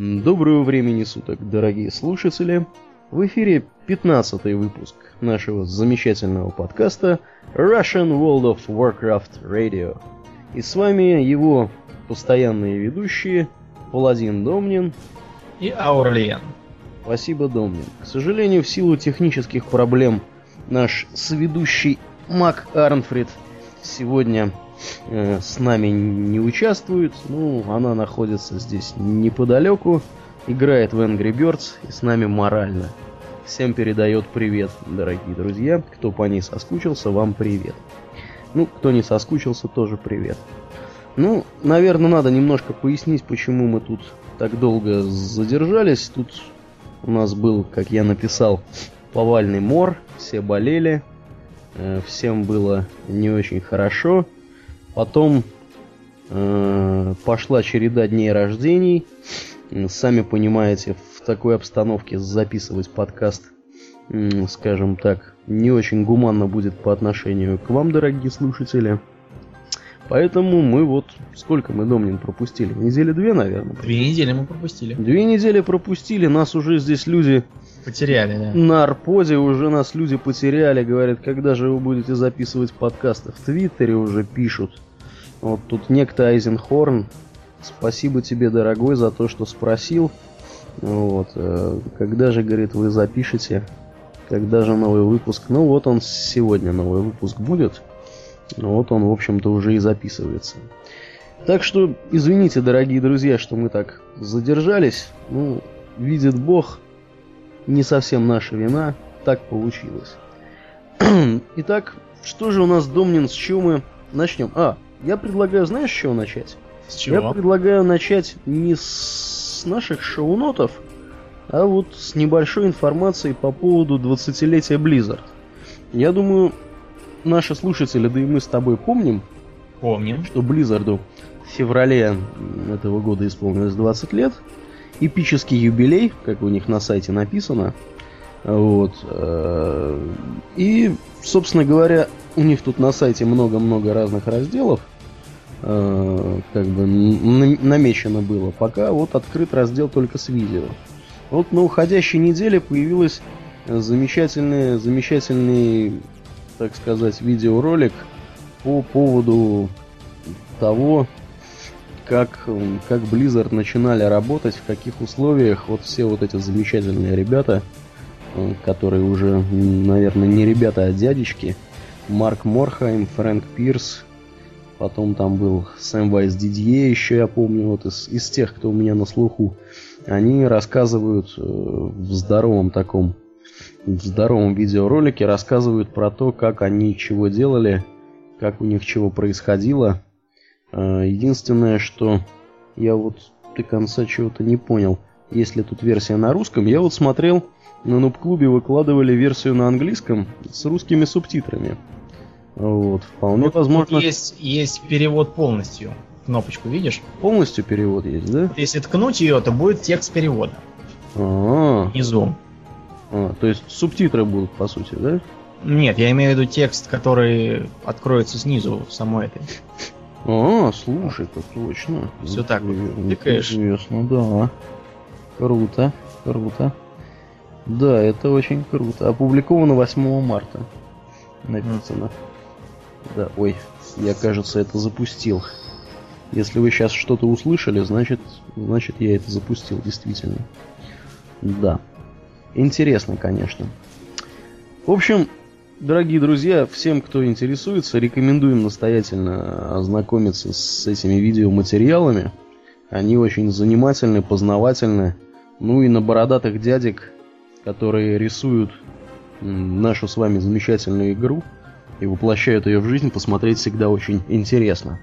Доброго времени суток, дорогие слушатели! В эфире 15 выпуск нашего замечательного подкаста Russian World of Warcraft Radio. И с вами его постоянные ведущие Паладин Домнин и Аурлиен. Спасибо, Домнин. К сожалению, в силу технических проблем наш сведущий Мак Арнфрид сегодня э, с нами не участвует. Ну, она находится здесь неподалеку, играет в Angry Birds и с нами морально. Всем передает привет, дорогие друзья. Кто по ней соскучился, вам привет. Ну, кто не соскучился, тоже привет. Ну, наверное, надо немножко пояснить, почему мы тут так долго задержались. Тут у нас был, как я написал, повальный мор, все болели, э, всем было не очень хорошо. Потом э, пошла череда дней рождений. Сами понимаете, в такой обстановке записывать подкаст, э, скажем так, не очень гуманно будет по отношению к вам, дорогие слушатели. Поэтому мы вот... Сколько мы, Домнин, пропустили? Недели две, наверное? Две недели мы пропустили. Две недели пропустили, нас уже здесь люди... Потеряли, да. На Арподе уже нас люди потеряли, говорят, когда же вы будете записывать подкасты. В Твиттере уже пишут. Вот тут некто Айзенхорн. Спасибо тебе, дорогой, за то, что спросил. Вот. Э, когда же, говорит, вы запишете? Когда же новый выпуск? Ну вот он сегодня новый выпуск будет. Вот он, в общем-то, уже и записывается. Так что, извините, дорогие друзья, что мы так задержались. Ну, видит Бог, не совсем наша вина, так получилось. Итак, что же у нас, Домнин, с чего мы начнем? А, я предлагаю, знаешь, с чего начать? С чего? Я предлагаю начать не с наших шоу-нотов, а вот с небольшой информацией по поводу 20-летия Blizzard. Я думаю, наши слушатели, да и мы с тобой помним, Помним. что Blizzard в феврале этого года исполнилось 20 лет. Эпический юбилей, как у них на сайте написано. Вот. э, И, собственно говоря, у них тут на сайте много-много разных разделов. Э, Как бы намечено было. Пока вот открыт раздел только с видео. Вот на уходящей неделе появилась замечательный, замечательный, так сказать, видеоролик по поводу того, как, как Blizzard начинали работать, в каких условиях вот все вот эти замечательные ребята, м, которые уже, наверное, не ребята, а дядечки, Марк Морхайм, Фрэнк Пирс, потом там был Сэм Вайс Дидье, еще я помню, вот из, из тех, кто у меня на слуху, они рассказывают э, в здоровом таком, в здоровом видеоролике, рассказывают про то, как они чего делали, как у них чего происходило. Э, Единственное, что я вот до конца чего-то не понял, есть ли тут версия на русском. Я вот смотрел, на Нуб-клубе выкладывали версию на английском с русскими субтитрами. Вот, вполне Вот возможно, Есть, есть перевод полностью. Кнопочку видишь? полностью перевод есть, да? Если ткнуть ее, то будет текст перевода А, внизу. а, то есть субтитры будут, по сути, да? Нет, я имею в виду текст, который откроется снизу самой этой. А, слушай, это точно. Всё так вот. Интересно, да. Круто, круто. Да, это очень круто. Опубликовано 8 марта. Написано. Да, ой, я, кажется, это запустил. Если вы сейчас что-то услышали, значит, значит я это запустил, действительно. Да. Интересно, конечно. В общем, дорогие друзья, всем, кто интересуется, рекомендуем настоятельно ознакомиться с этими видеоматериалами. Они очень занимательны, познавательны. Ну и на бородатых дядек, которые рисуют нашу с вами замечательную игру и воплощают ее в жизнь, посмотреть всегда очень интересно.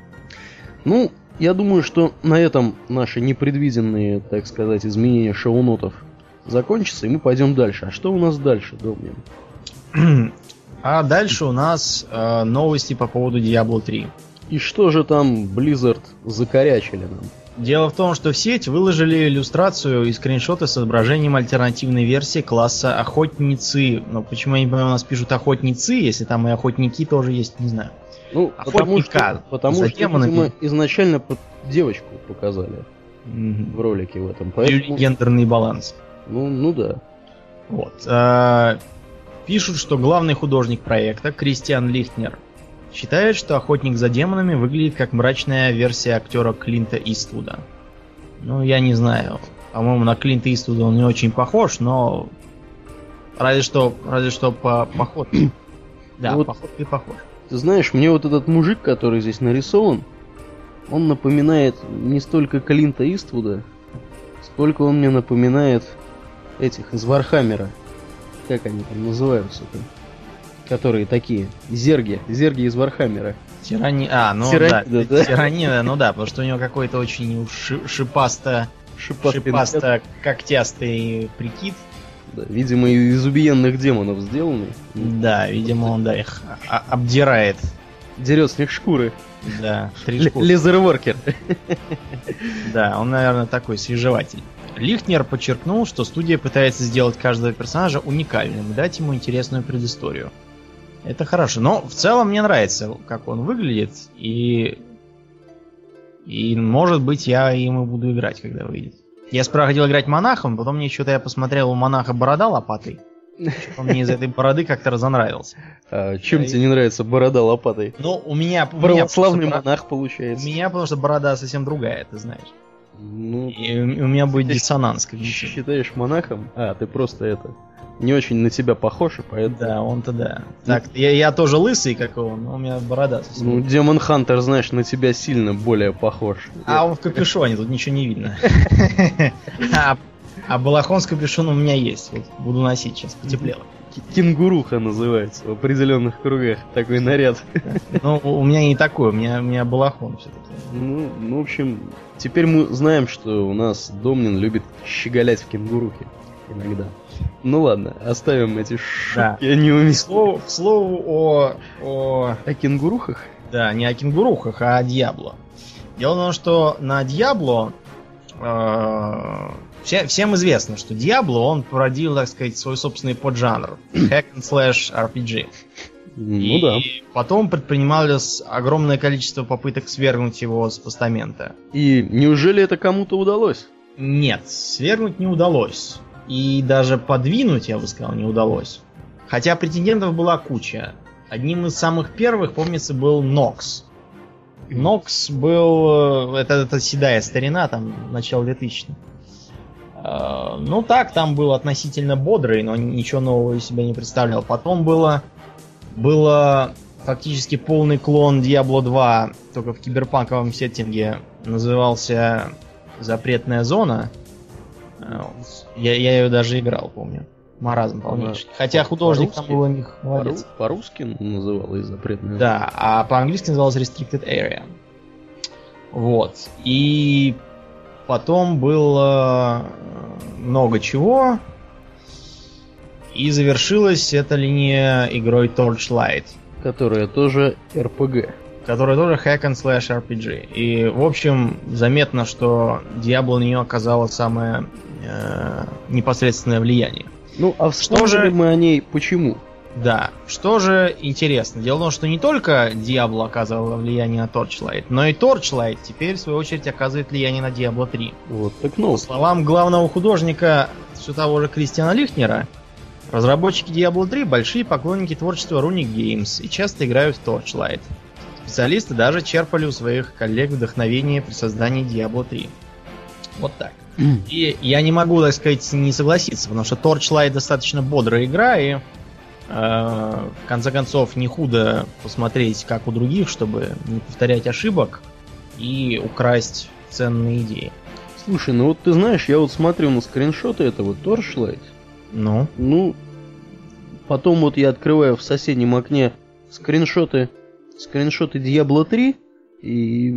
Ну, я думаю, что на этом наши непредвиденные, так сказать, изменения шоу-нотов закончатся, и мы пойдем дальше. А что у нас дальше, Домнин? А дальше у нас э, новости по поводу Diablo 3. И что же там Blizzard закорячили нам? Дело в том, что в сеть выложили иллюстрацию и скриншоты с изображением альтернативной версии класса охотницы. Но почему я не понимаю, у нас пишут охотницы, если там и охотники тоже есть, не знаю. Ну, потому Охотника что, потому что видимо, изначально девочку показали. в ролике в этом. Поэтому... Гендерный баланс. Ну, ну да. Вот. А, пишут, что главный художник проекта, Кристиан Лихтнер, считает, что «Охотник за демонами» выглядит как мрачная версия актера Клинта Иствуда. Ну, я не знаю. По-моему, на Клинта Иствуда он не очень похож, но разве что, разве что по походке. Да, ну вот, походке похож. Ты знаешь, мне вот этот мужик, который здесь нарисован, он напоминает не столько Клинта Иствуда, сколько он мне напоминает этих из Warhammer а. Как они там называются-то? Которые такие. Зерги. Зерги из Warhammer а. Тирани... А, ну Тиранида, да. да. Тиранида, ну да, потому что у него какой-то очень шипасто... Шипасто когтястый прикид. Да, видимо, из убиенных демонов сделанный. Да, видимо, он, да, их обдирает. Дерет с них шкуры. Да, три шкуры. Лезерворкер. Да, он, наверное, такой свежеватель. Лихтнер подчеркнул, что студия пытается сделать каждого персонажа уникальным и дать ему интересную предысторию. Это хорошо, но в целом мне нравится, как он выглядит, и... И, может быть, я им и буду играть, когда выйдет. Я сперва хотел играть монахом, потом мне что-то я посмотрел у монаха борода лопатой. Он мне из этой бороды как-то разонравился. А чем я... тебе не нравится борода лопатой? Ну, у меня... Православный у меня монах получается. У меня, потому что борода совсем другая, ты знаешь. Ну, и у меня будет диссонанс. Как считаешь монахом? А, ты просто это не очень на тебя похож, и поэтому... Да, он-то да. Так, я, я тоже лысый, как он, но у меня борода. Ну, Демон Хантер, знаешь, на тебя сильно более похож. А он в капюшоне, тут ничего не видно. А, а балахон с капюшоном у меня есть. Вот буду носить сейчас, потеплело. Кенгуруха называется в определенных кругах такой наряд. Ну, у меня не такой, у меня, у меня балахон все-таки. Ну, ну, в общем, теперь мы знаем, что у нас Домнин любит щеголять в кенгурухе иногда. Ну ладно, оставим эти шутки да. неуместные. К слову, о, о... О кенгурухах? Да, не о кенгурухах, а о Диабло. Дело в том, что на Диабло э, все, всем известно, что Диабло, он породил, так сказать, свой собственный поджанр. Hack and Slash RPG. Ну и да. потом предпринималось огромное количество попыток свергнуть его с постамента. И неужели это кому-то удалось? Нет, свергнуть не удалось. И даже подвинуть, я бы сказал, не удалось. Хотя претендентов была куча. Одним из самых первых, помнится, был Нокс. Нокс был... Э, это, это седая старина, там, начало 2000 э, Ну так, там был относительно бодрый, но ничего нового из себя не представлял. Потом было... Было фактически полный клон Diablo 2, только в киберпанковом сеттинге. Назывался Запретная зона. Я, я ее даже играл, помню. Маразм полнейший. Она Хотя художник там был у них молодец. По-русски называлась запретная Да, а по-английски называлась Restricted Area. Вот. И потом было много чего. И завершилась эта линия игрой Torchlight. Которая тоже RPG. Которая тоже hack and slash RPG. И, в общем, заметно, что Diablo на нее оказала самое э, непосредственное влияние. Ну, а что же мы о ней почему? Да, что же интересно. Дело в том, что не только Diablo оказывала влияние на Torchlight, но и Torchlight теперь, в свою очередь, оказывает влияние на Diablo 3. Вот так ну. По словам главного художника, все того же Кристиана Лихнера, разработчики Diablo 3 большие поклонники творчества Runic Games и часто играют в Torchlight. Специалисты даже черпали у своих коллег вдохновение при создании Diablo 3. Вот так. И я не могу, так сказать, не согласиться, потому что Torchlight достаточно бодрая игра, и э, в конце концов не худо посмотреть, как у других, чтобы не повторять ошибок и украсть ценные идеи. Слушай, ну вот ты знаешь, я вот смотрю на скриншоты этого Torchlight. Ну? Ну, потом вот я открываю в соседнем окне скриншоты, скриншоты Diablo 3, и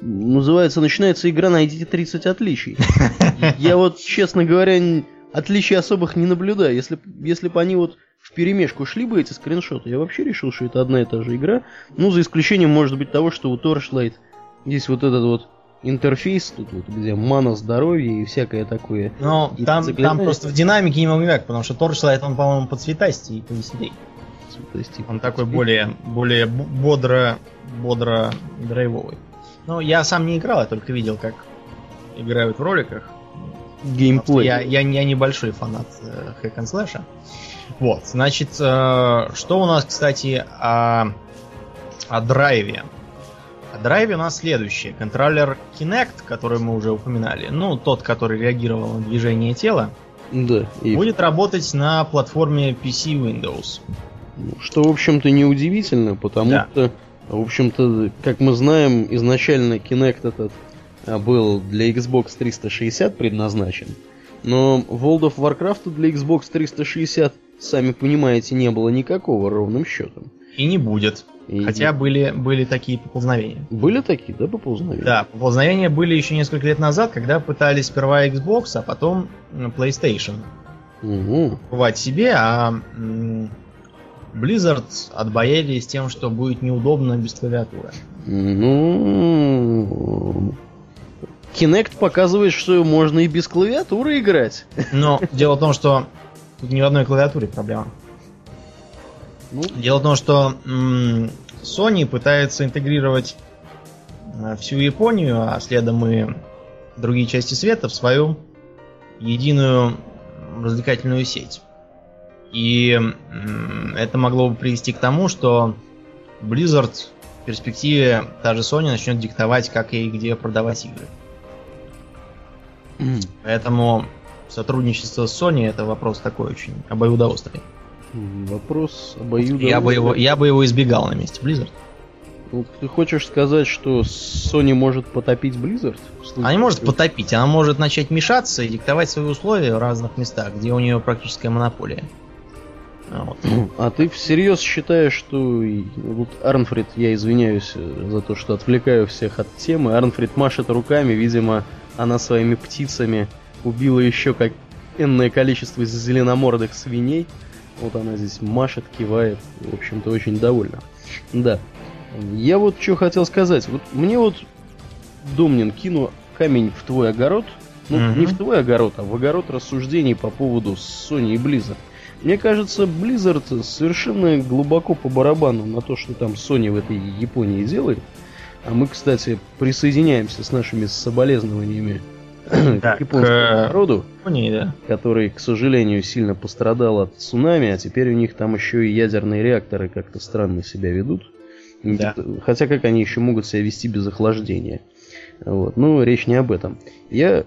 называется, начинается игра «Найдите 30 отличий». Я вот, честно говоря, отличий особых не наблюдаю. Если, если бы они вот в перемешку шли бы эти скриншоты, я вообще решил, что это одна и та же игра. Ну, за исключением, может быть, того, что у Torchlight здесь вот этот вот интерфейс, тут вот, где мана, здоровье и всякое такое. Ну, там, там просто в динамике не могу потому что Torchlight, он, по-моему, поцветастей и повеселей. Цветастей. Он такой более, более бодро бодро драйвовый. Ну, я сам не играл, я только видел, как играют в роликах. Геймплей. Я, я, я небольшой фанат э, Hack and Slash. Вот, значит, э, что у нас, кстати, о, о драйве? О драйве у нас следующее. Контроллер Kinect, который мы уже упоминали, ну, тот, который реагировал на движение тела, Да. И будет работать на платформе PC Windows. Что, в общем-то, неудивительно, потому Да. что, в общем-то, как мы знаем, изначально Kinect этот а, был для Xbox 360 предназначен, но World of Warcraft для Xbox 360, сами понимаете, не было никакого ровным счетом. И не будет. И Хотя были, были такие поползновения. Были такие, да, поползновения? Да, поползновения были еще несколько лет назад, когда пытались сперва Xbox, а потом PlayStation Угу. покупать себе, а Blizzard отбоялись тем, что будет неудобно без клавиатуры. Ну... Kinect показывает, что можно и без клавиатуры играть. Но дело в том, что тут ни в одной клавиатуре проблема. Ну, Дело в том, что м, Sony пытается интегрировать э, всю Японию, а следом и другие части света в свою единую развлекательную сеть. И это могло бы привести к тому, что Blizzard в перспективе та же Sony начнет диктовать, как и где продавать игры. Поэтому сотрудничество с Sony это вопрос такой очень обоюдоострый. Вопрос обоюдоострый. Я бы, его, я бы его избегал на месте Blizzard. Ну, Ты хочешь сказать, что Sony может потопить Blizzard? Она не может потопить, она может начать мешаться и диктовать свои условия в разных местах, где у нее практическая монополия. А, вот. А ты всерьез считаешь, что... Вот Арнфрид, я извиняюсь э, за то, что отвлекаю всех от темы. Арнфрид машет руками, видимо, она своими птицами убила еще как энное количество зеленомордых свиней. Вот она здесь машет, кивает, в общем-то, очень довольна. Да. Я вот что хотел сказать. Вот мне вот, Домнин, кину камень в твой огород. Ну, Мгм. не в твой огород, а в огород рассуждений по поводу Sony и Blizzard. Мне кажется, Blizzard совершенно глубоко по барабану на то, что там Sony в этой Японии делает. А мы, кстати, присоединяемся с нашими соболезнованиями Да, к японскому к- народу, Японии, да. который, к сожалению, сильно пострадал от цунами, а теперь у них там еще и ядерные реакторы как-то странно себя ведут. Да. Хотя как они еще могут себя вести без охлаждения? Вот. Ну, речь не об этом. Я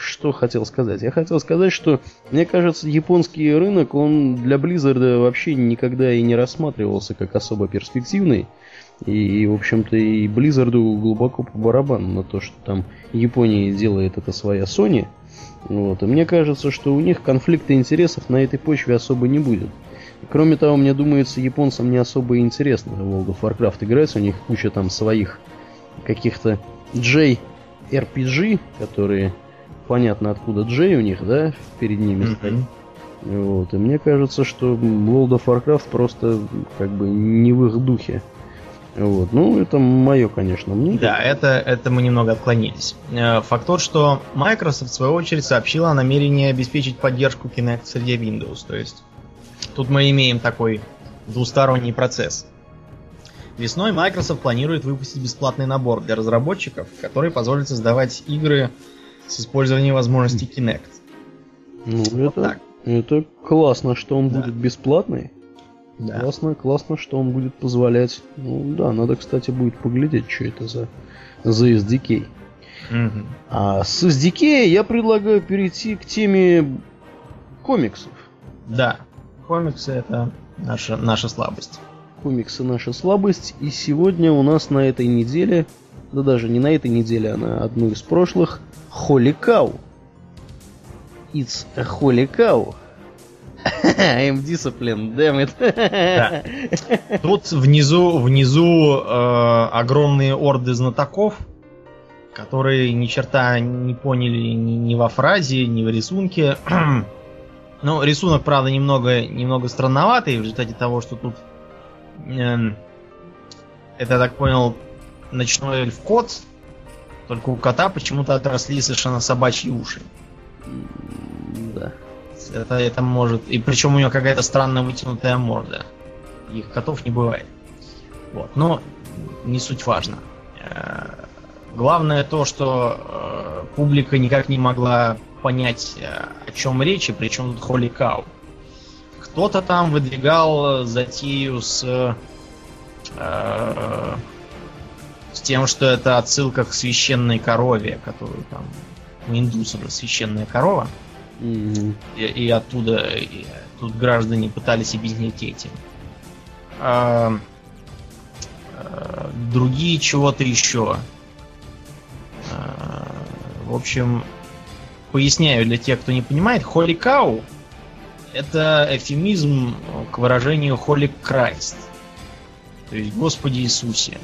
что хотел сказать? Я хотел сказать, что, мне кажется, японский рынок, он для Blizzard вообще никогда и не рассматривался как особо перспективный. И, в общем-то, и Blizzard глубоко по барабану на то, что там Япония делает это своя Sony. Вот. И мне кажется, что у них конфликта интересов на этой почве особо не будет. Кроме того, мне думается, японцам не особо интересно в World of Warcraft играть. У них куча там своих каких-то JRPG, которые понятно откуда Джей у них, да, перед ними стоит. Мгм. Вот. И мне кажется, что World of Warcraft просто как бы не в их духе. Вот. Ну, это мое, конечно, мнение. Да, это, это мы немного отклонились. Э, Факт тот, что Microsoft в свою очередь сообщила о намерении обеспечить поддержку Kinect среди Windows. То есть тут мы имеем такой двусторонний процесс. Весной Microsoft планирует выпустить бесплатный набор для разработчиков, который позволит создавать игры с использованием возможностей Kinect. Ну, Вот это, так. это классно, что он Да. будет бесплатный. Да. Классно, классно, что он будет позволять. Ну да, надо, кстати, будет поглядеть, что это за, за SDK. Мгм. А с SDK я предлагаю перейти к теме комиксов. Да. Комиксы это наша, наша слабость. Комиксы наша слабость. И сегодня у нас на этой неделе, да даже не на этой неделе, а на одну из прошлых, Holy Cow. It's a Holy Cow. I'm disciplined, damn it. Да. Тут внизу, внизу э, огромные орды знатоков, которые ни черта не поняли ни, ни во фразе, ни в рисунке. ну, рисунок, правда, немного, немного странноватый в результате того, что тут эм, это, я так понял, ночной эльф-кот, только у кота почему-то отросли совершенно собачьи уши. Да. Это, это может... И причем у него какая-то странно вытянутая морда. Их котов не бывает. Вот. Но не суть важно. Э, Главное то, что публика никак не могла понять, э, о чем речь и причем тут Холли Кау. Кто-то там выдвигал затею с, э, с тем, что это отсылка к священной корове, которую там у индусов священная корова. И, и оттуда и тут граждане пытались объяснить этим. А, а, другие чего-то еще. А, в общем, поясняю для тех, кто не понимает, Holy Cow это эфемизм к выражению Holy Christ. То есть Господи Иисусе.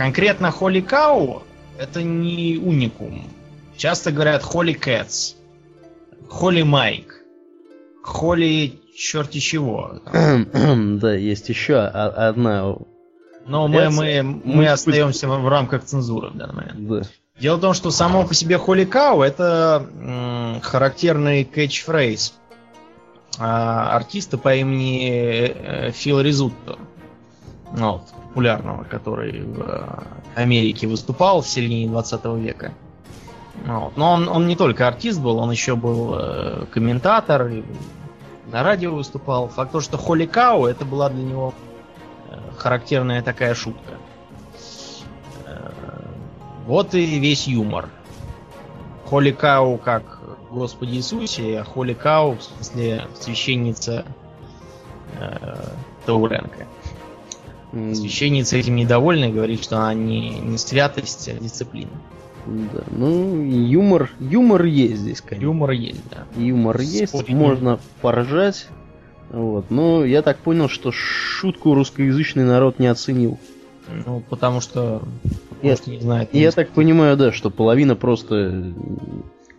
Конкретно Holy Cow это не уникум. Часто говорят Holy Cats. Холли Майк. Холли черти чего. Да, есть еще одна. Но мы, мы, мы мы остаемся в рамках цензуры в данный момент. Да. Дело в том, что само по себе Холли Кау это м, характерный кэтчфрейз а, артиста по имени э, Фил Ризутто. Ну, вот, популярного, который в э, Америке выступал в середине 20 века. Ну Вот. Но он, он не только артист был, он еще был э, комментатор, и на радио выступал. Факт то, что Холли Кау это была для него э, характерная такая шутка. Э, Вот и весь юмор. Холли Кау как Господи Иисусе, а Холли Кау в смысле священница э, Тауренко. Священница этим недовольна и говорит, что она не, не святость, а дисциплина. Да. Ну, юмор, юмор есть здесь, конечно. Юмор есть, да. Юмор есть, Спорить можно поржать. Вот. Но я так понял, что шутку русскоязычный народ не оценил. Ну, потому что, Я- может, не знает. Я так понимаю, да, что половина просто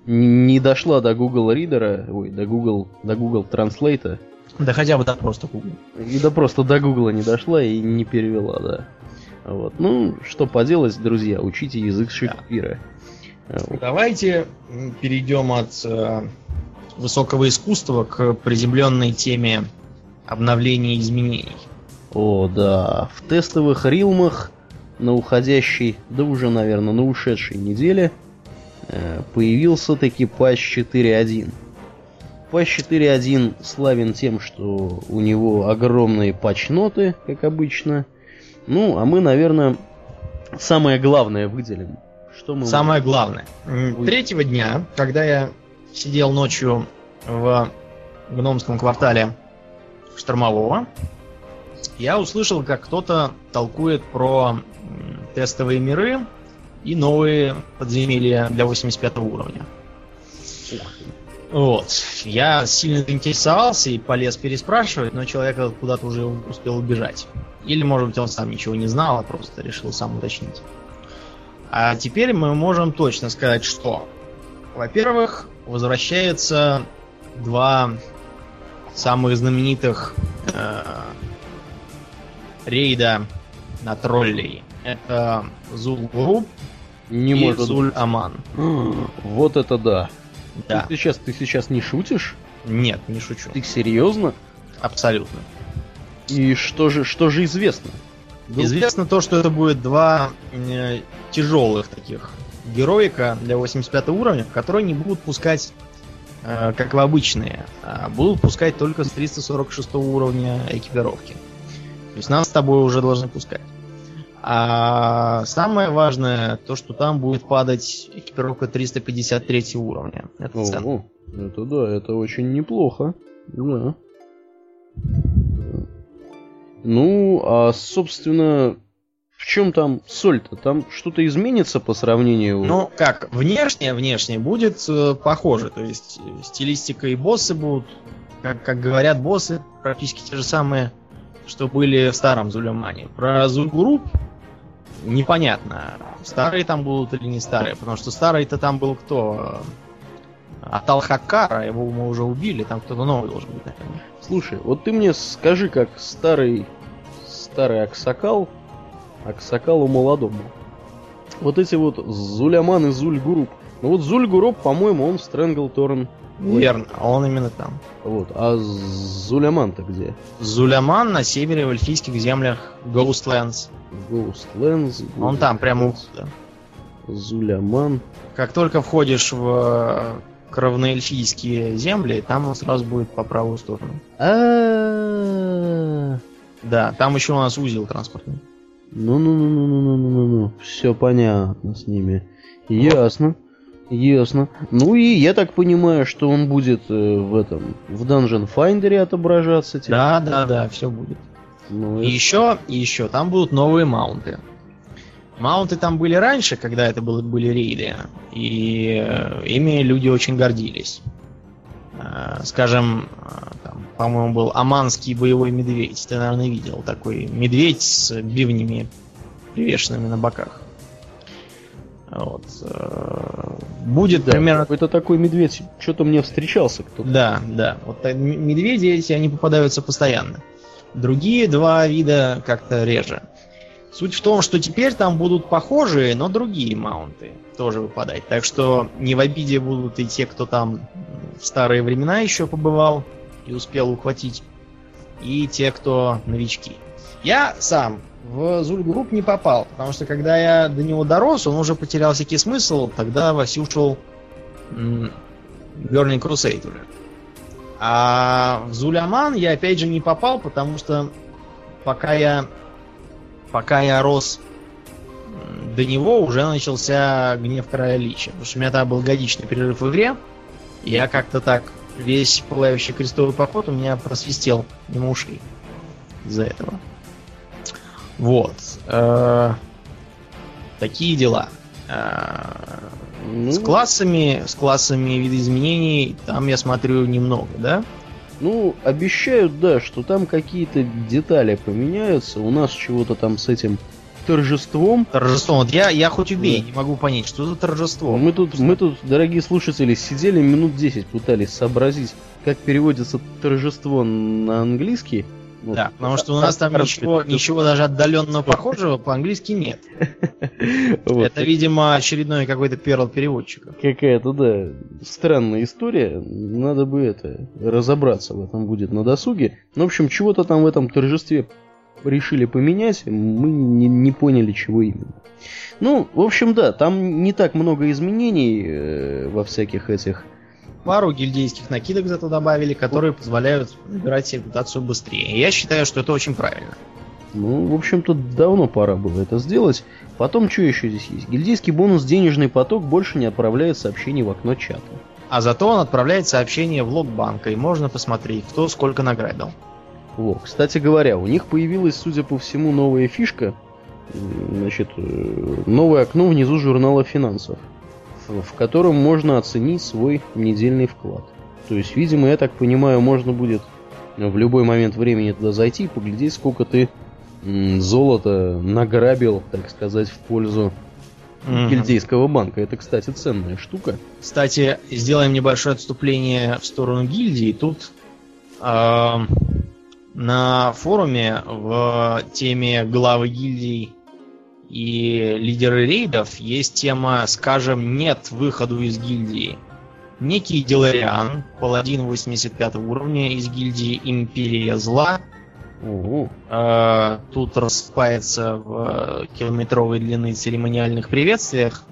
не не дошла до Google Reader, ой, до Google, до Google Translate, Да хотя бы так просто Google. и да просто до Google не дошла и не перевела, да. Вот. Ну, что поделать, друзья, учите язык Шекспира. Вот. Давайте м, перейдем от э, высокого искусства к приземленной теме обновления и изменений. О, да, в тестовых рилмах на уходящей, да уже, наверное, на ушедшей неделе э, появился таки патч 4.1. Патч 4.1 славен тем, что у него огромные патч-ноты, как обычно. Ну, а мы, наверное, самое главное выделим. Что мы Самое главное. М, Ой. Третьего дня, когда я сидел ночью в гномском квартале штормового, я услышал, как кто-то толкует про тестовые миры и новые подземелья для 85 уровня. Вот. Я сильно заинтересовался и полез переспрашивать, но человек куда-то уже успел убежать. Или, может быть, он сам ничего не знал, а просто решил сам уточнить. А теперь мы можем точно сказать, что, во-первых, возвращаются два самых знаменитых э, рейда на троллей. Это Зул Груп не и может Зуль Аман. Вот это да. Да. Ты сейчас, ты сейчас не шутишь? Нет, не шучу. Ты серьезно? Абсолютно. И что же, что же известно? Известно то, что это будет два э, тяжелых таких героика для 85 уровня, которые не будут пускать э, как в обычные, а будут пускать только с 346 уровня экипировки. То есть нас с тобой уже должны пускать. А самое важное, то, что там будет падать экипировка 353 уровня. Это ценно. Это да, это очень неплохо. Да. Ну, а собственно, в чем там соль-то? Там что-то изменится по сравнению? Ну, как, внешне, внешне будет э, похоже. То есть стилистика и боссы будут, как, как говорят боссы, практически те же самые, что были в старом Зулемане. Про Зульгуруп непонятно, старые там будут или не старые, потому что старый-то там был кто? Атал Хакара, его мы уже убили, там кто-то новый должен быть, наверное. Слушай, вот ты мне скажи, как старый старый Аксакал, Аксакалу молодому. Вот эти вот Зуляман и Зульгуруп. Ну вот Зульгуруп, по-моему, он в Стрэнглторн. Верно, он именно там. Вот. А Зуляман-то где? Зуляман на севере в эльфийских землях Ghostlands. Ghostlands. Он там, прямо входа. Зуляман. Как только входишь в кровноэльфийские земли, там он сразу будет по правую сторону. А. Да, там еще у нас узел транспортный. Ну-ну-ну-ну-ну-ну-ну-ну. Все понятно с ними. Ясно. Ясно. Ну и я так понимаю, что он будет э, в этом в Dungeon Finder отображаться. теперь. Да, да, да, все будет. Ну, И еще, и еще, там будут новые маунты. Маунты там были раньше, когда это было, были рейды, и э, ими люди очень гордились. Э, скажем, э, там, по-моему, был Аманский боевой медведь. Ты, наверное, видел такой медведь с бивнями, привешенными на боках. Вот. Будет да, примерно какой-то такой медведь. Что-то мне встречался кто-то. да, да. Вот медведи эти, они попадаются постоянно. Другие два вида как-то реже. Суть в том, что теперь там будут похожие, но другие маунты тоже выпадать. Так что не в обиде будут и те, кто там в старые времена еще побывал и успел ухватить, и те, кто новички. Я сам в Зульгрупп не попал, потому что когда я до него дорос, он уже потерял всякий смысл, тогда Васюшил м, Burning Crusade уже. А в Зуляман я опять же не попал, потому что пока я пока я рос до него, уже начался гнев короля Лича. Потому что у меня там был годичный перерыв в игре. Я как-то так весь пылающий крестовый поход у меня просвистел мимо ушей из-за этого. Вот. Э, Такие дела. Ну, С классами, с классами видоизменений там я смотрю немного, да? Ну, обещают, да, что там какие-то детали поменяются. У нас чего-то там с этим торжеством. Торжество. Вот я, я хоть убей, Да. не могу понять, что за торжество. Мы тут, мы тут, дорогие слушатели, сидели минут 10, пытались сообразить, как переводится торжество на английский. Вот. Да, потому что у нас там ничего, ничего даже отдаленно похожего по-английски нет. Вот. Это, видимо, очередной какой-то перл переводчика. Какая-то, да, странная история. Надо бы это разобраться в этом будет на досуге. Ну, в общем, чего-то там в этом торжестве решили поменять. Мы не, не поняли, чего именно. Ну, в общем, да, там не так много изменений э, во всяких этих. Пару гильдейских накидок зато добавили, которые позволяют набирать себе репутацию быстрее. Я считаю, что это очень правильно. Ну, в общем-то, давно пора было это сделать. Потом, что еще здесь есть? Гильдейский бонус «Денежный поток» больше не отправляет сообщений в окно чата. А зато он отправляет сообщение в лог банка, и можно посмотреть, кто сколько награбил. Во, кстати говоря, у них появилась, судя по всему, новая фишка. Значит, э, новое окно внизу журнала финансов, в котором можно оценить свой недельный вклад. То есть, видимо, я так понимаю, можно будет в любой момент времени туда зайти и поглядеть, сколько ты золота награбил, так сказать, в пользу Мгм. гильдейского банка. Это, кстати, ценная штука. Кстати, сделаем небольшое отступление в сторону гильдии. Тут эм, на форуме в теме главы гильдий и лидеры рейдов есть тема «Скажем нет выходу из гильдии». Некий Делариан, паладин 85 уровня из гильдии Империя Зла, Ого. э, тут рассыпается в э, километровой длины церемониальных приветствиях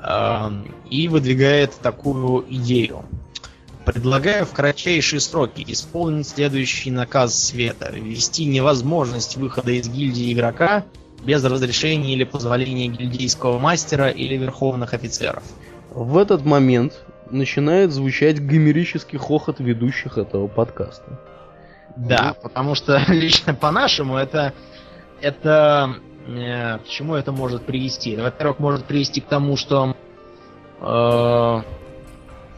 э, и выдвигает такую идею. Предлагаю в кратчайшие сроки исполнить следующий наказ света. Ввести невозможность выхода из гильдии игрока без разрешения или позволения гильдейского мастера или верховных офицеров. В этот момент начинает звучать гомерический хохот ведущих этого подкаста. Да, потому что лично по-нашему это это э, к чему это может привести? Во-первых, может привести к тому, что э,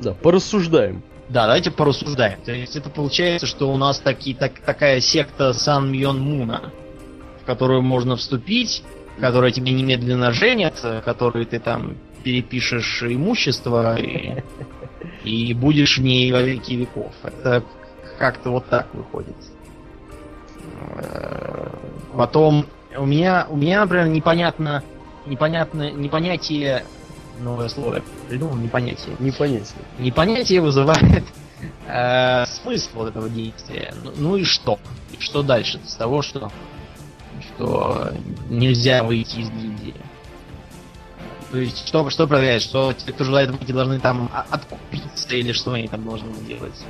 Да, порассуждаем. да, давайте порассуждаем. То есть это получается, что у нас таки, так, такая секта Сан Мьон Муна, которую можно вступить, которая тебе немедленно женят, в которой ты там перепишешь имущество и, и будешь в ней во веки веков. Это как-то вот так выходит. Э, Потом у меня, у меня, например, непонятно, непонятно, непонятие, новое слово придумал, непонятие. Непонятно. Непонятие вызывает э, смысл вот этого действия. Ну, ну и что? И что дальше с того, что, что нельзя выйти из гильдии? То есть, что, что проверяет? Что те, кто желает выйти, должны там откупиться или что они там должны делать?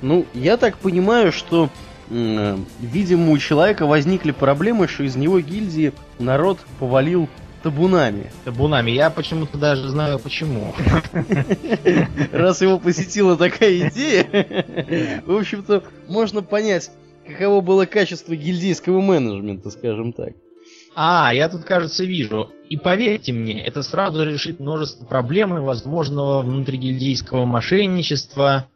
Ну, я так понимаю, что, э, видимо, у человека возникли проблемы, что из него гильдии народ повалил табунами. Табунами. Я почему-то даже знаю почему. Раз его посетила такая идея, в общем-то, можно понять, каково было качество гильдейского менеджмента, скажем так. А, я тут, кажется, вижу. И поверьте мне, это сразу решит множество проблем и возможного внутригильдейского мошенничества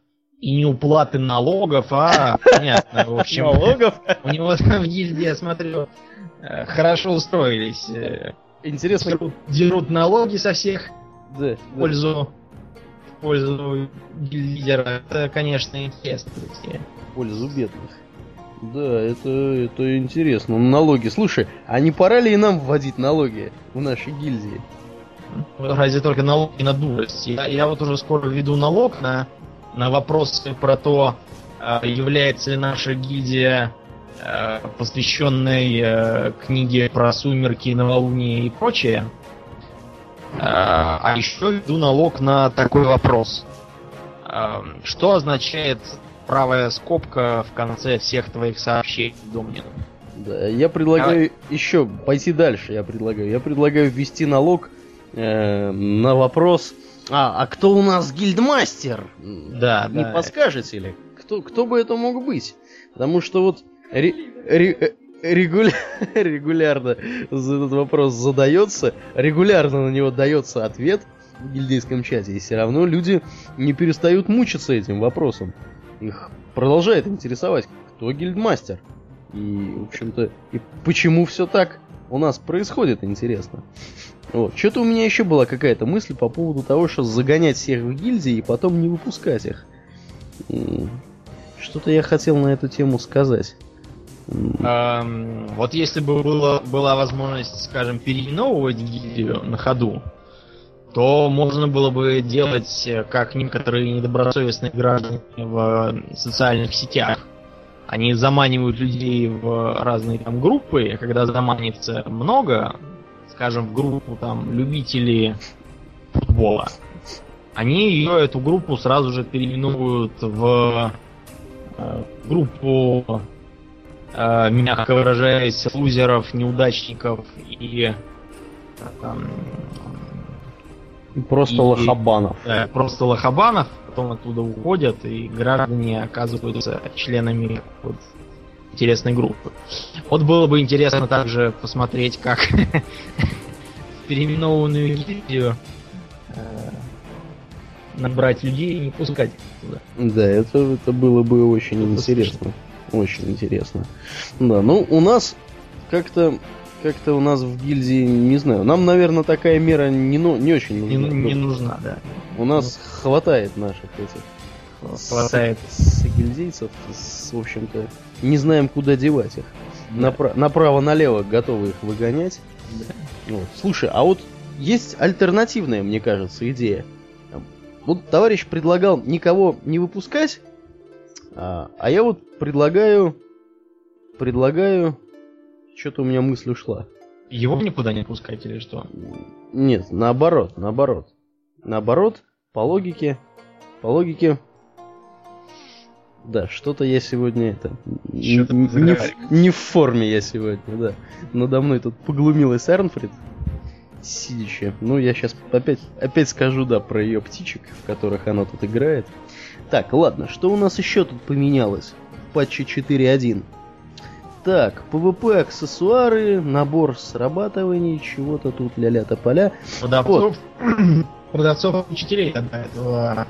и неуплаты налогов, а, понятно, в общем. Налогов? У него там в гильдии, я смотрю, э, хорошо устроились. Э, Интересно. Дерут, дерут налоги со всех да, в пользу, в пользу лидера. Это, конечно, интересно. В пользу бедных. Да, это, это интересно. Ну, налоги. Слушай, а не пора ли и нам вводить налоги в нашей гильдии? Разве только налоги на дурость. Я, я вот уже скоро введу налог на, на вопросы про то, а, является ли наша гильдия Э, посвященной э, книге про сумерки, новолуние и прочее. А еще веду налог на такой вопрос. Что означает правая скобка в конце всех твоих сообщений, Домнин? Да, я предлагаю Давай. еще пойти дальше. Я предлагаю. Я предлагаю ввести налог э, на вопрос. А, а кто у нас гильдмастер? Да, Не да. подскажете ли? Кто, кто бы это мог быть? Потому что вот регуля... регулярно этот вопрос задается, регулярно на него дается ответ в гильдейском чате, и все равно люди не перестают мучиться этим вопросом. Их продолжает интересовать, кто гильдмастер. И, в общем-то, и почему все так у нас происходит, интересно. Вот. Что-то у меня еще была какая-то мысль по поводу того, что загонять всех в гильдии и потом не выпускать их. Что-то я хотел на эту тему сказать. Эм, вот если бы было, была возможность, скажем, переименовывать гильдию на ходу, то можно было бы делать, э, как некоторые недобросовестные граждане в социальных сетях. Они заманивают людей в разные там группы, и когда заманится много, скажем, в группу там любителей футбола, они ее, эту группу, сразу же переименуют в э, группу э, мягко выражаясь, лузеров, неудачников и там, просто и, лохабанов. Э, просто лохабанов, потом оттуда уходят, и граждане оказываются членами вот, интересной группы. Вот было бы интересно также посмотреть, как переименованную гильдию э, набрать людей и не пускать туда. Да, это, это было бы очень это интересно. Очень интересно. Да, ну у нас как-то как-то у нас в гильдии, не знаю, нам, наверное, такая мера не, ну, не очень нужна. Не, не нужна, да. У нас ну, хватает наших этих хватает с, с гильдейцев, с, в общем-то, не знаем, куда девать их. Да. Напра- направо-налево готовы их выгонять. Да. Вот. Слушай, а вот есть альтернативная, мне кажется, идея. Вот товарищ предлагал никого не выпускать, а, а я вот предлагаю... Предлагаю... Что-то у меня мысль ушла. Его никуда не пускать или что? Нет, наоборот, наоборот. Наоборот, по логике... По логике... Да, что-то я сегодня это... Не, не, в, не в форме я сегодня, да. Надо мной тут поглумилась Эрнфрид сидящая. Ну, я сейчас опять, опять скажу, да, про ее птичек, в которых она тут играет. Так, ладно, что у нас еще тут поменялось в патче 4.1? Так, PvP аксессуары, набор срабатываний, чего-то тут ля-ля тополя. Продавцов, вот. продавцов учителей тогда в,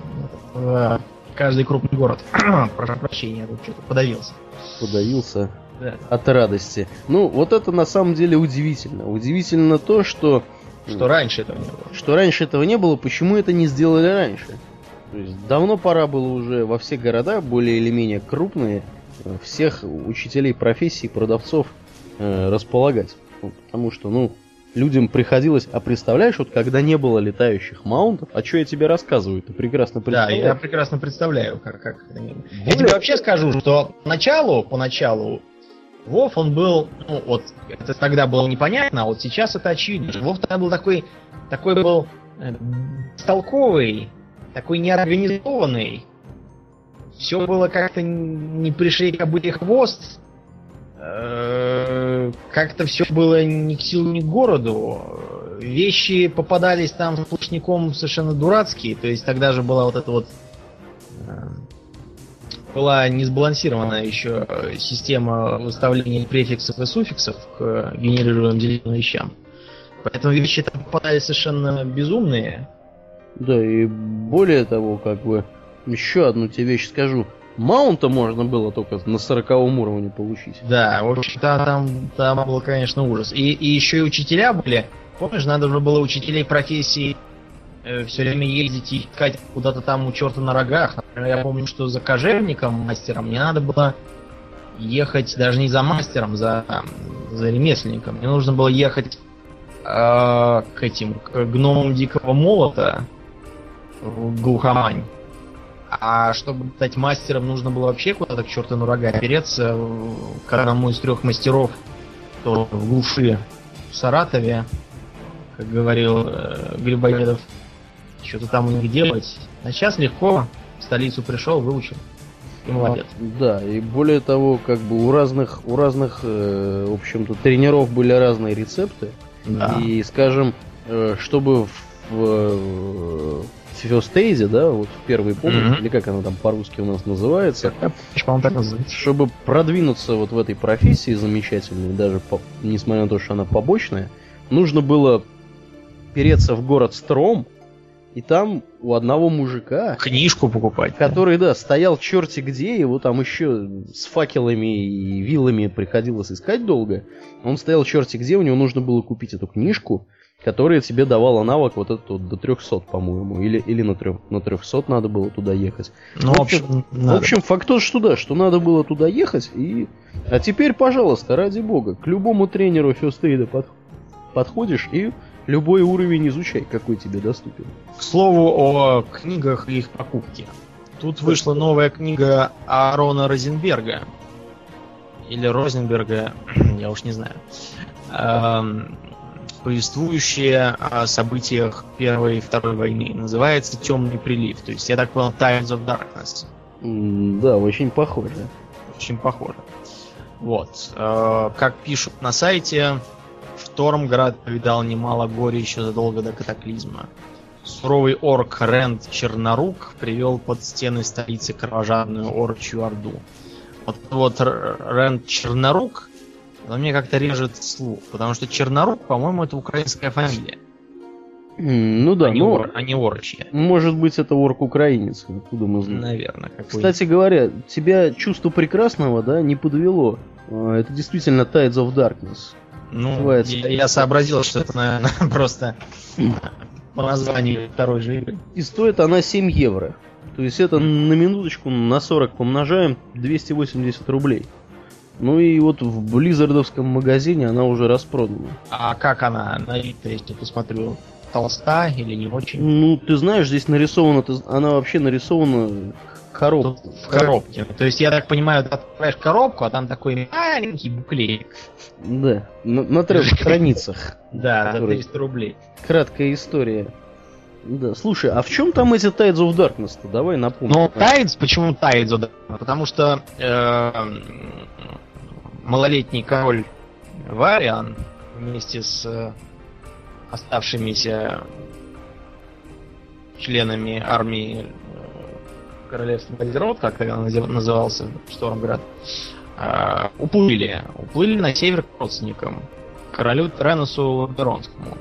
в каждый крупный город. Прошу прощения, тут что-то подавился. Подавился да. от радости. Ну, вот это на самом деле удивительно. Удивительно то, что... Что раньше этого не было. Что раньше этого не было, почему это не сделали раньше? То есть давно пора было уже во все города, более или менее крупные, э, всех учителей профессии, продавцов э, располагать. Ну, потому что, ну, людям приходилось... А представляешь, вот когда не было летающих маунтов, а что я тебе рассказываю, ты прекрасно представляешь? Да, я прекрасно представляю, как... как... Более... Я тебе вообще скажу, что поначалу, поначалу Вов, он был, ну вот, это тогда было непонятно, а вот сейчас это очевидно. Вов тогда был такой такой был э, толковый, такой неорганизованный. Все было как-то не пришли к обыли хвост. Как-то все было ни к силу, ни к городу. Вещи попадались там сплошняком совершенно дурацкие. То есть тогда же была вот эта вот э, была не сбалансирована еще система выставления префиксов и суффиксов к генерируемым делительным вещам. Поэтому вещи там попадались совершенно безумные. Да, и более того, как бы, еще одну тебе вещь скажу. Маунта можно было только на сороковом уровне получить. Да, в общем-то, там, там был, конечно, ужас. И, и еще и учителя были. Помнишь, надо же было учителей профессии э, все время ездить и искать куда-то там у черта на рогах. Например, я помню, что за кожевником, мастером, мне надо было ехать даже не за мастером, за, за ремесленником. Мне нужно было ехать э, к этим, к гномам дикого молота в глухомань. А чтобы стать мастером, нужно было вообще куда-то к черту на рога опереться к одному из трех мастеров, кто в глуши в Саратове, как говорил э, Грибоедов, что-то там у них делать. А сейчас легко, в столицу пришел, выучил. И молодец. Да, и более того, как бы у разных, у разных, э, в общем-то, тренеров были разные рецепты. Да. И, скажем, э, чтобы в, в Фиостейзе, да, вот в первой помощи, mm-hmm. или как она там по-русски у нас называется, чтобы продвинуться вот в этой профессии замечательной, даже по, несмотря на то, что она побочная, нужно было переться в город Стром, и там у одного мужика... Книжку покупать. Который, да, стоял черти где, его там еще с факелами и вилами приходилось искать долго. Он стоял черти где, у него нужно было купить эту книжку, которая тебе давала навык вот этот вот до 300, по-моему. Или, или на, 3, на 300 надо было туда ехать. Ну, в общем, в общем факт тот, что да, что надо было туда ехать. И... А теперь, пожалуйста, ради бога, к любому тренеру фестейда под... подходишь и любой уровень изучай, какой тебе доступен. К слову о книгах и их покупке. Тут вышла новая книга Аарона Розенберга. Или Розенберга, я уж не знаю эм, повествующее о событиях Первой и Второй войны. Называется «Темный прилив». То есть, я так понял, Times of Darkness. да, очень похоже. Очень похоже. Вот. Э, как пишут на сайте, Штормград повидал немало горя еще задолго до катаклизма. Суровый орк Рент Чернорук привел под стены столицы кровожадную орчью орду. Вот, вот Рент Чернорук но мне как-то режет слух, потому что Чернорук, по-моему, это украинская фамилия. Ну да, а но... ор, а не орчья. Может быть, это орк-украинец, откуда мы знаем. Наверное. Какой... Кстати говоря, тебя чувство прекрасного, да, не подвело. А, это действительно Tides of Darkness. Ну, я, я сообразил, что это, наверное, просто по названию второй же игры. И стоит она 7 евро. То есть это на минуточку на 40 помножаем 280 рублей. Ну и вот в Близзардовском магазине она уже распродана. А как она на вид, если посмотрю, толста или не очень? Ну, ты знаешь, здесь нарисована, она вообще нарисована коробку. В коробке. То есть, я так понимаю, ты открываешь коробку, а там такой маленький буклетик. Да, на, на трех страницах. Да, за 300 рублей. Краткая история. Да, слушай, а в чем там эти Tides of Darkness-то? Давай напомним. Ну, Tides, почему Tides of Darkness? Потому что э, малолетний король Вариан вместе с э, оставшимися членами армии э, королевства Бальдерот, как тогда назывался Штормград, э, уплыли. Уплыли на север к родственникам, королю Тренусу Лаберонскому.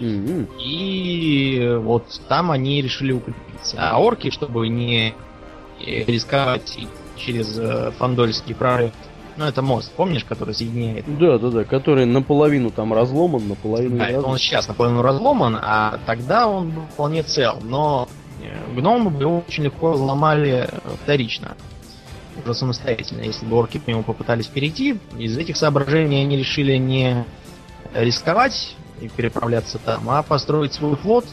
Mm-hmm. И вот там они решили укрепиться. А орки, чтобы не рисковать через Фандольский прорыв ну, это мост, помнишь, который соединяет? Да, да, да, который наполовину там разломан, наполовину Да, это он сейчас наполовину разломан, а тогда он был вполне цел. Но э, гномы бы его очень легко взломали э, вторично. Уже самостоятельно. Если бы орки к нему попытались перейти, из этих соображений они решили не рисковать и переправляться там, а построить свой флот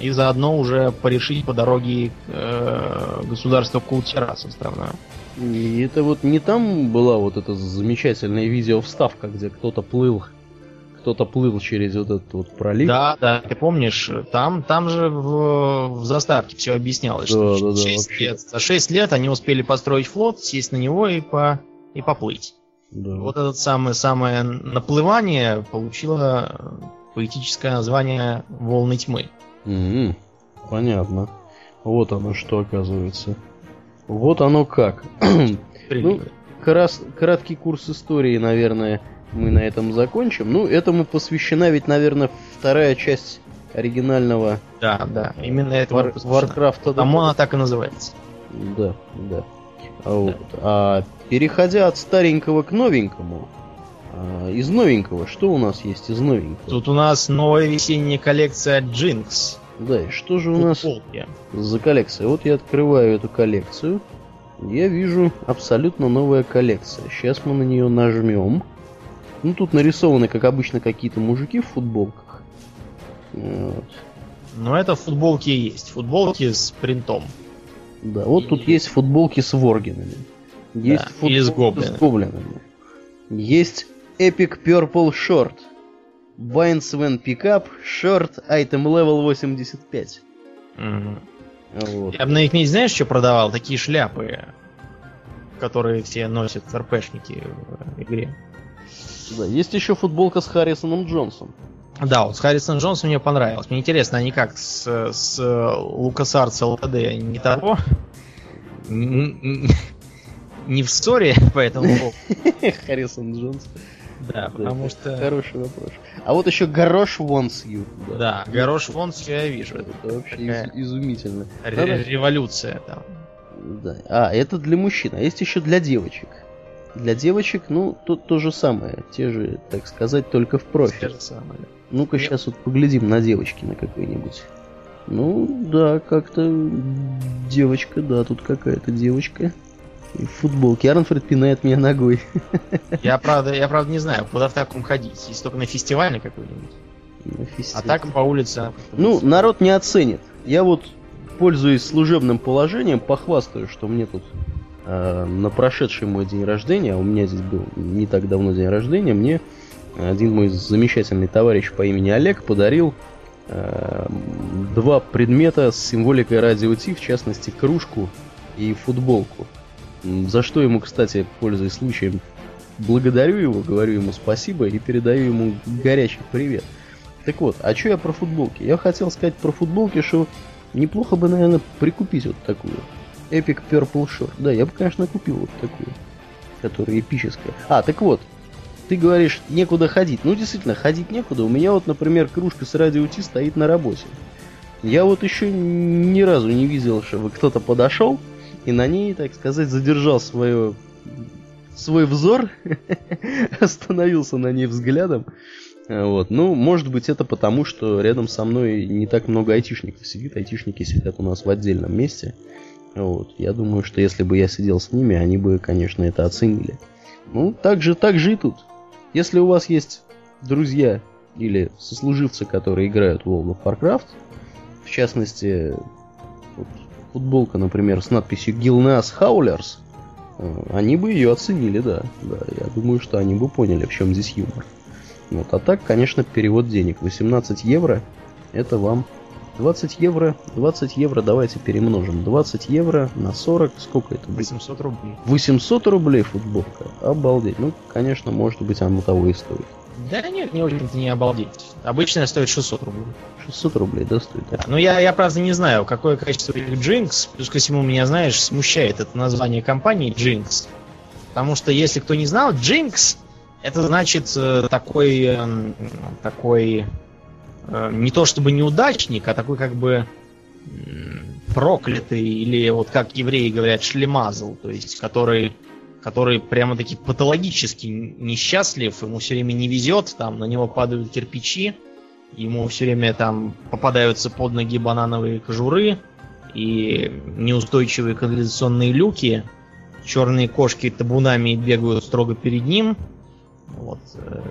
и заодно уже порешить по дороге э, государство Култера со островное. И это вот не там была вот эта замечательная видео вставка, где кто-то плыл кто-то плыл через вот этот вот пролив. Да, да, ты помнишь, там, там же в, в заставке все объяснялось, Да, что да, да, 6 вообще. лет, за 6 лет они успели построить флот, сесть на него и, по, и поплыть. Да. Вот это самое, самое наплывание получило поэтическое название «Волны тьмы». Мгм. Понятно. Вот оно что оказывается. Вот оно как. Приливы. Крас- краткий курс истории, наверное, мы на этом закончим. Ну, этому посвящена ведь, наверное, вторая часть оригинального да, да, именно это Вар- Варкрафта. Там она так и называется. Да, да. А, вот. А переходя от старенького к новенькому, из новенького, что у нас есть из новенького? Тут у нас новая весенняя коллекция Jinx. Да, и что же у нас Футболки. за коллекция? Вот я открываю эту коллекцию. Я вижу абсолютно новая коллекция. Сейчас мы на нее нажмем. Ну, тут нарисованы, как обычно, какие-то мужики в футболках. Вот. Но это футболки и есть. Футболки с принтом. Да, вот тут есть футболки с воргинами. Есть Да, и с футболки гоблинами. с гоблинами. Есть Epic Purple Short. Binds when Pickup Short Item Level 85. Мгм. Вот. Я бы на их знаешь, что продавал? Такие шляпы, которые все носят РПшники в игре. Да, есть еще футболка с Харрисоном Джонсом. Да, вот с Харрисон Джонсом мне понравилось. Мне интересно, они как с, с LucasArts LTD не того? Не в ссоре по этому поводу? Харрисон Джонс. Да, потому что... Хороший вопрос. А вот еще Горош wants you. Да, Горош вон все я вижу. Это вообще изумительно. революция там. Да. А, это для мужчин, а есть еще для девочек. Для девочек, ну, тут то же самое. Те же, так сказать, только в Те профиль. же самые. Ну-ка, сейчас вот поглядим на девочки на какой-нибудь. Ну, да, как-то девочка, да, тут какая-то девочка. В футболке. Арнфред пинает меня ногой. Я правда, я правда не знаю, куда в таком ходить. Если только на фестиваль на какой-нибудь. А фестивале. так по улице. Ну, народ не оценит. Я вот, пользуясь служебным положением, похвастаю, что мне тут э, на прошедший мой день рождения, а у меня здесь был не так давно день рождения, мне один мой замечательный товарищ по имени Олег подарил э, два предмета с символикой радио Ти, в частности, кружку и футболку. За что ему, кстати, пользуясь случаем, благодарю его, говорю ему спасибо и передаю ему горячий привет. Так вот, а что я про футболки? Я хотел сказать про футболки, что неплохо бы, наверное, прикупить вот такую. Epic Purple Short. Да, я бы, конечно, купил вот такую, которая эпическая. А, так вот, ты говоришь, некуда ходить. Ну, действительно, ходить некуда. У меня вот, например, кружка с радио стоит на работе. Я вот еще ни разу не видел, чтобы кто-то подошел и на ней, так сказать, задержал свое, свой взор, остановился на ней взглядом. Вот. Ну, может быть, это потому, что рядом со мной не так много айтишников сидит. Айтишники сидят у нас в отдельном месте. Вот. Я думаю, что если бы я сидел с ними, они бы, конечно, это оценили. Ну, так же, так же и тут. Если у вас есть друзья или сослуживцы, которые играют в World of Warcraft, в частности, футболка, например, с надписью Gilneas Howlers, э, они бы ее оценили, да. да. Я думаю, что они бы поняли, в чем здесь юмор. Вот. А так, конечно, перевод денег. 18 евро, это вам 20 евро, 20 евро давайте перемножим. 20 евро на 40, сколько это будет? 800 рублей. 800 рублей футболка. Обалдеть. Ну, конечно, может быть, оно того и стоит. Да нет, не очень-то не обалдеть. Обычно стоит 600 рублей. 600 рублей, да, стоит? Да, Ну, я, я, правда, не знаю, какое качество их Jinx. Плюс ко всему, меня, знаешь, смущает это название компании Jinx. Потому что, если кто не знал, Jinx это значит э, такой, э, такой э, не то чтобы неудачник, а такой как бы проклятый, или вот как евреи говорят, шлемазл, то есть который, который прямо-таки патологически несчастлив, ему все время не везет, там на него падают кирпичи, ему все время там попадаются под ноги банановые кожуры и неустойчивые канализационные люки, черные кошки табунами бегают строго перед ним. Вот. э,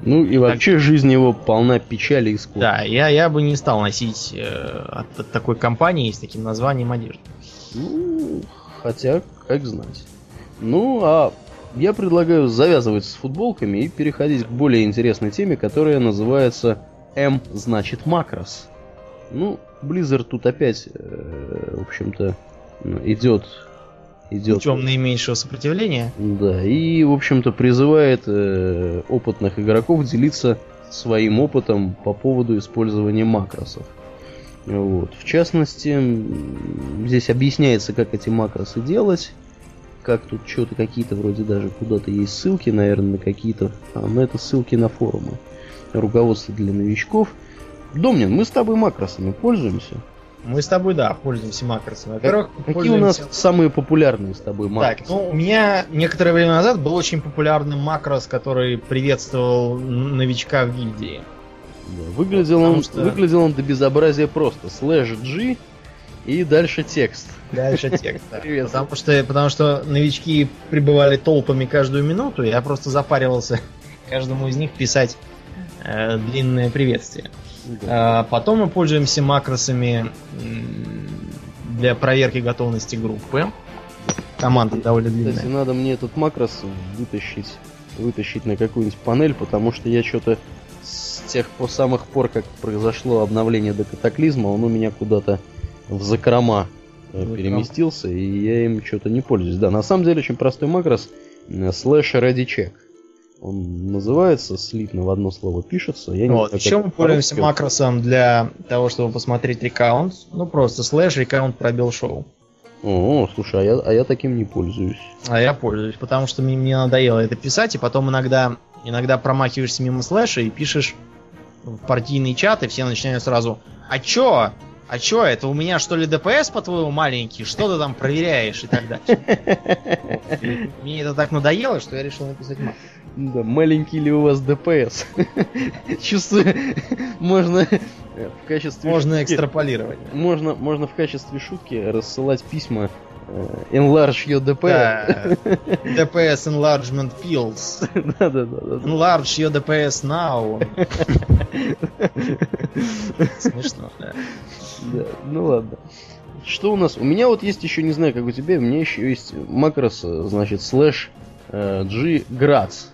Ну и вообще жизнь его полна печали и скорби. Да, я, я бы не стал носить э, от, от такой компании с таким названием одежды. Ну, хотя, как знать. Ну, а я предлагаю завязывать с футболками и переходить к более интересной теме, которая называется М значит макрос. Ну, Blizzard тут опять, э, в общем-то, идет идет. Путем наименьшего сопротивления. Да, и, в общем-то, призывает э, опытных игроков делиться своим опытом по поводу использования макросов. Вот. В частности, здесь объясняется, как эти макросы делать, как тут что-то какие-то вроде даже куда-то есть ссылки, наверное, на какие-то, а, но это ссылки на форумы, руководство для новичков. Домнин, мы с тобой макросами пользуемся. Мы с тобой, да, пользуемся макросами. Во-первых, какие пользуемся... у нас самые популярные с тобой макросы? Так, ну, у меня некоторое время назад был очень популярный макрос, который приветствовал новичка в гильдии. Да, выглядел, он, что... выглядел он до безобразия просто. Слэш G и дальше текст. Дальше текст, да. Привет. Потому что, потому что новички прибывали толпами каждую минуту, я просто запаривался каждому из них писать э, длинное приветствие. Да. А, потом мы пользуемся макросами для проверки готовности группы. Команда довольно длинная. Кстати, надо мне этот макрос вытащить, вытащить на какую-нибудь панель, потому что я что-то с тех по самых пор, как произошло обновление до катаклизма, он у меня куда-то в закрома э, переместился, и я им что-то не пользуюсь. Да, на самом деле очень простой макрос слэш ready check. Он называется, слитно в одно слово пишется. Я вот, и еще мы пользуемся макросом для того, чтобы посмотреть Recount. Ну, просто слэш recount пробел шоу. О, слушай, а я, а я таким не пользуюсь. А я пользуюсь, потому что мне, мне надоело это писать, и потом иногда, иногда промахиваешься мимо слэша и пишешь в партийный чат, и все начинают сразу «А чё? А чё, это у меня что ли DPS, по-твоему, маленький? Что ты там проверяешь?» и так далее. Мне это так надоело, что я решил написать макрос. Да, маленький ли у вас ДПС? Чувствую, можно в качестве Можно экстраполировать. Можно, можно в качестве шутки рассылать письма э, Enlarge your DPS. Да. DPS Enlargement Pills. да, да, да, да. Enlarge your DPS now. Смешно, да. Да, ну ладно. Что у нас? У меня вот есть еще, не знаю, как у тебя, у меня еще есть макрос, значит, слэш э, G Graz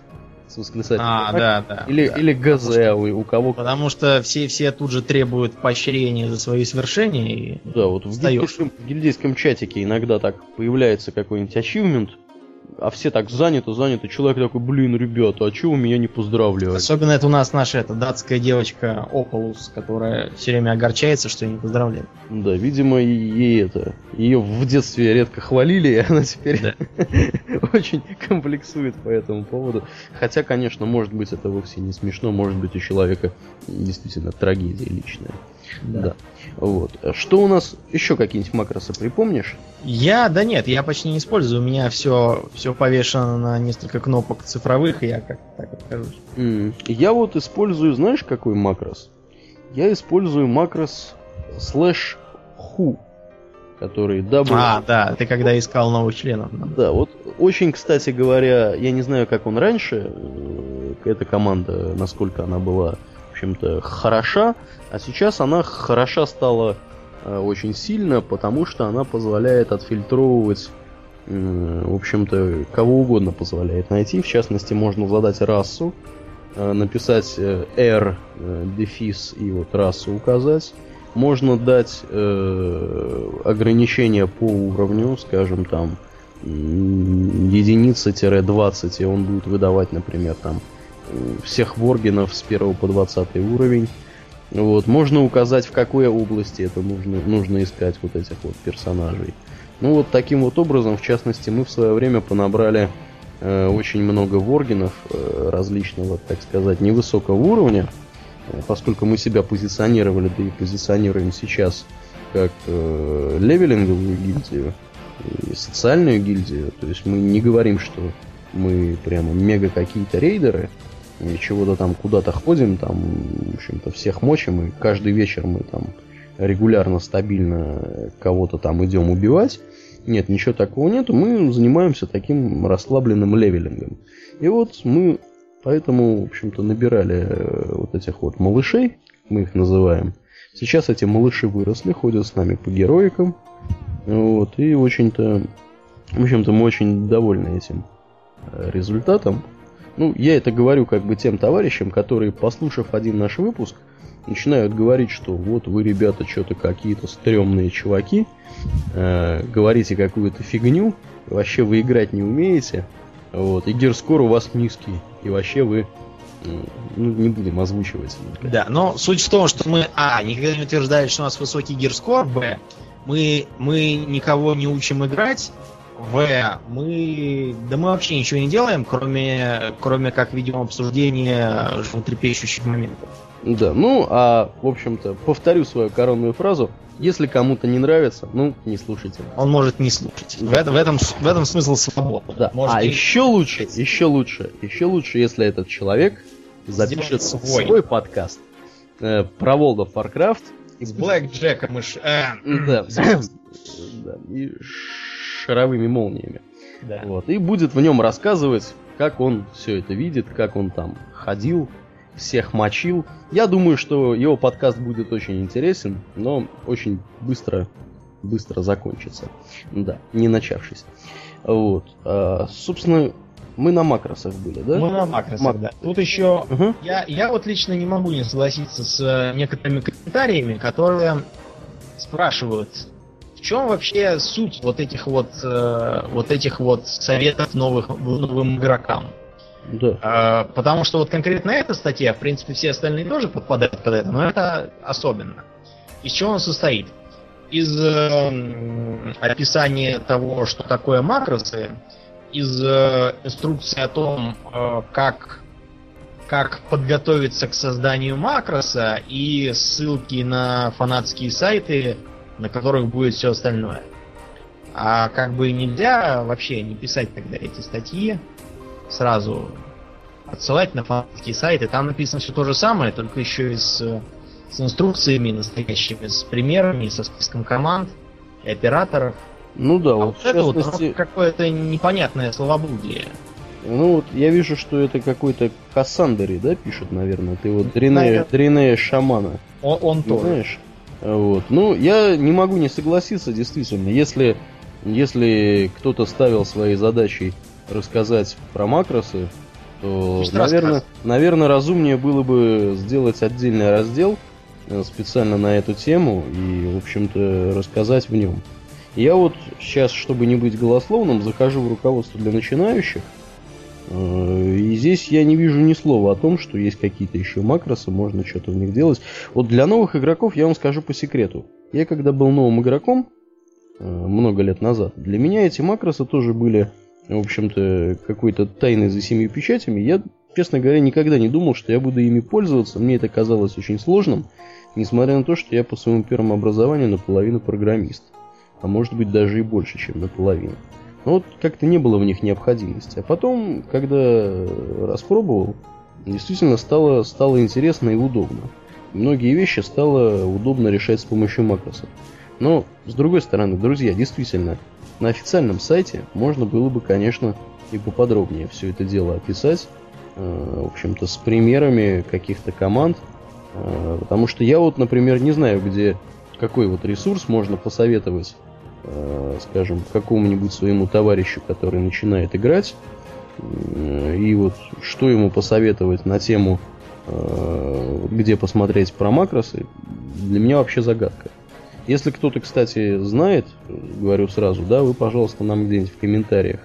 с восклицательным а, да, да, или, да. или ГЗ у, у кого Потому что все, все тут же требуют поощрения за свои свершения и Да, вот в гильдейском, в гильдейском чатике иногда так появляется какой-нибудь ачивмент, а все так заняты, заняты. Человек такой, блин, ребята, а чего вы меня не поздравляют? Особенно это у нас наша эта датская девочка Опалус, которая все время огорчается, что не поздравляют. Да, видимо, ей это. Ее в детстве редко хвалили, и она теперь да. очень комплексует по этому поводу. Хотя, конечно, может быть, это вовсе не смешно, может быть, у человека действительно трагедия личная. Да. да. Вот. Что у нас еще какие-нибудь макросы припомнишь? Я, да нет, я почти не использую. У меня все, все повешено на несколько кнопок цифровых, и я как так откажусь. Mm. Я вот использую, знаешь, какой макрос? Я использую макрос slash who, который W. А, да, ты когда искал новых членов. Да. да, вот очень, кстати говоря, я не знаю, как он раньше, э, эта команда, насколько она была общем-то, хороша, а сейчас она хороша стала э, очень сильно, потому что она позволяет отфильтровывать, э, в общем-то, кого угодно позволяет найти. В частности, можно задать расу, э, написать э, R, э, дефис и вот расу указать. Можно дать э, ограничения по уровню, скажем, там, единица-20, и он будет выдавать, например, там всех воргенов с 1 по 20 уровень. Вот. Можно указать, в какой области это нужно, нужно искать вот этих вот персонажей. Ну вот таким вот образом, в частности, мы в свое время понабрали э, очень много воргенов э, различного, так сказать, невысокого уровня, э, поскольку мы себя позиционировали, да и позиционируем сейчас как э, левелинговую гильдию и социальную гильдию. То есть мы не говорим, что мы прямо мега какие-то рейдеры, и чего-то там куда-то ходим, там, в общем-то, всех мочим, и каждый вечер мы там регулярно, стабильно кого-то там идем убивать. Нет, ничего такого нету, мы занимаемся таким расслабленным левелингом. И вот мы поэтому, в общем-то, набирали э, вот этих вот малышей, мы их называем. Сейчас эти малыши выросли, ходят с нами по героикам. Вот, и очень-то, в общем-то, мы очень довольны этим э, результатам. Ну, я это говорю как бы тем товарищам, которые, послушав один наш выпуск, начинают говорить, что вот вы, ребята, что-то какие-то стрёмные чуваки, э, говорите какую-то фигню, вообще вы играть не умеете, вот, и гирскор у вас низкий, и вообще вы ну, не будем озвучивать. Да, но суть в том, что мы, а, никогда не утверждали, что у нас высокий гирскор, б, мы, мы никого не учим играть, в, мы, да мы вообще ничего не делаем, кроме, кроме как ведем обсуждение животрепещущих моментов. Да, ну, а, в общем-то, повторю свою коронную фразу. Если кому-то не нравится, ну, не слушайте. Он может не слушать. В, в, этом, в этом смысл свободы. Да. Может, а еще лучше, еще лучше, еще лучше, если этот человек запишет свой, свой подкаст э, про World of Warcraft. И с Блэк Джеком и... Ш... Э, да, да, и шаровыми молниями. Да. Вот, и будет в нем рассказывать, как он все это видит, как он там ходил, всех мочил. Я думаю, что его подкаст будет очень интересен, но очень быстро, быстро закончится. Да, не начавшись. Вот. А, собственно, мы на макросах были, да? Мы на макросах, Мак... да. Тут еще угу. я, я вот лично не могу не согласиться с э, некоторыми комментариями, которые спрашивают, чем вообще суть вот этих вот э, вот этих вот советов новых новым игрокам. Да. А, потому что вот конкретно эта статья, в принципе, все остальные тоже подпадают под это, но это особенно. Из чего он состоит? Из э, описания того, что такое макросы, из э, инструкции о том, э, как, как подготовиться к созданию макроса и ссылки на фанатские сайты, на которых будет все остальное. А как бы нельзя вообще не писать тогда эти статьи, сразу отсылать на фанатские сайты. Там написано все то же самое, только еще и с, с инструкциями настоящими, с примерами, со списком команд и операторов. Ну да, а вот, вот это частности... вот какое-то непонятное словоблудие. Ну вот я вижу, что это какой-то Кассандери, да, пишет, наверное. Ты вот Дринея, Дринея Шамана. Он, он тоже. Знаешь? Вот. Ну, я не могу не согласиться, действительно. Если, если кто-то ставил своей задачей рассказать про макросы, то, наверное, наверное, разумнее было бы сделать отдельный раздел э, специально на эту тему и, в общем-то, рассказать в нем. Я вот сейчас, чтобы не быть голословным, захожу в руководство для начинающих, и здесь я не вижу ни слова о том, что есть какие-то еще макросы, можно что-то в них делать. Вот для новых игроков я вам скажу по секрету. Я когда был новым игроком, э, много лет назад, для меня эти макросы тоже были в общем-то, какой-то тайной за семью печатями, я, честно говоря, никогда не думал, что я буду ими пользоваться. Мне это казалось очень сложным, несмотря на то, что я по своему первому образованию наполовину программист. А может быть даже и больше, чем наполовину. Но вот как-то не было в них необходимости. А потом, когда распробовал, действительно стало, стало интересно и удобно. Многие вещи стало удобно решать с помощью макросов. Но, с другой стороны, друзья, действительно, на официальном сайте можно было бы, конечно, и поподробнее все это дело описать, э, в общем-то, с примерами каких-то команд, э, потому что я вот, например, не знаю, где какой вот ресурс можно посоветовать, э, скажем, какому-нибудь своему товарищу, который начинает играть, и вот что ему посоветовать на тему, где посмотреть про макросы, для меня вообще загадка. Если кто-то, кстати, знает, говорю сразу, да, вы, пожалуйста, нам где-нибудь в комментариях,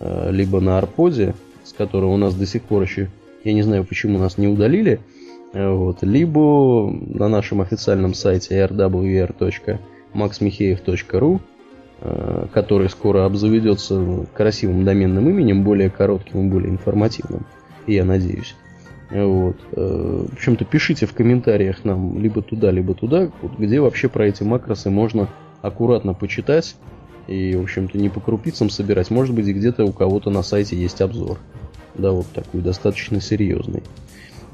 э, либо на Арподе, с которого у нас до сих пор еще, я не знаю, почему нас не удалили, э, вот, либо на нашем официальном сайте rwr.maxmicheev.ru, э, который скоро обзаведется красивым доменным именем, более коротким и более информативным, я надеюсь. Вот. Э, в общем-то, пишите в комментариях нам либо туда, либо туда, где вообще про эти макросы можно аккуратно почитать и, в общем-то, не по крупицам собирать. Может быть, где-то у кого-то на сайте есть обзор. Да, вот такой, достаточно серьезный.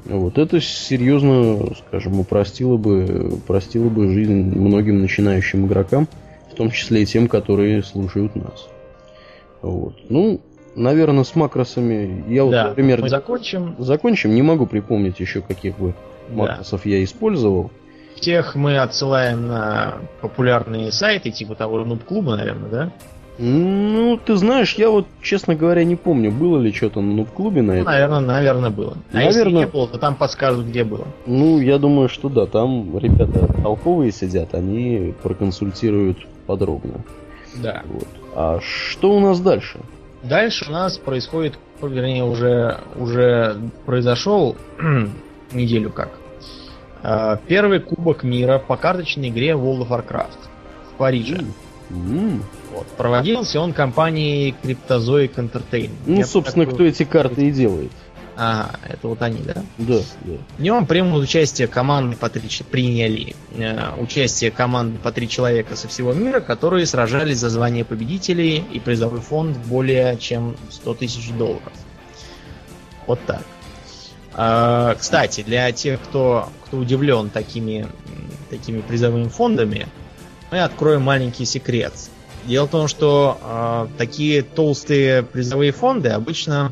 Вот это серьезно, скажем, упростило бы, упростило бы жизнь многим начинающим игрокам, в том числе и тем, которые слушают нас. Вот. Ну, наверное, с макросами я вот, да, например, мы закончим. Закончим. Не могу припомнить еще каких бы макросов да. я использовал. Тех мы отсылаем на популярные сайты, типа того Нуб клуба, наверное, да? Ну, ты знаешь, я вот, честно говоря, не помню, было ли что-то на клубе на Ну, этом. наверное, наверное, было. А если Наверное. не было, то там подскажут, где было. Ну, я думаю, что да, там ребята толковые сидят, они проконсультируют подробно. Да. Вот. А что у нас дальше? Дальше у нас происходит, вернее, уже, уже произошел неделю как. А, Первый кубок мира по карточной игре World of Warcraft в Париже. М. Вот. Проводился он компанией Cryptozoic Entertainment. Ну, Я собственно, такой- кто эти карты и делает. Ага, это вот они, да? Да, да. В нем примут участие команды по три, приняли э, участие команды по три человека со всего мира, которые сражались за звание победителей и призовой фонд более чем 100 тысяч долларов. Вот так. А, кстати, для тех, кто, кто удивлен такими, такими призовыми фондами, мы откроем маленький секрет. Дело в том, что а, такие толстые призовые фонды обычно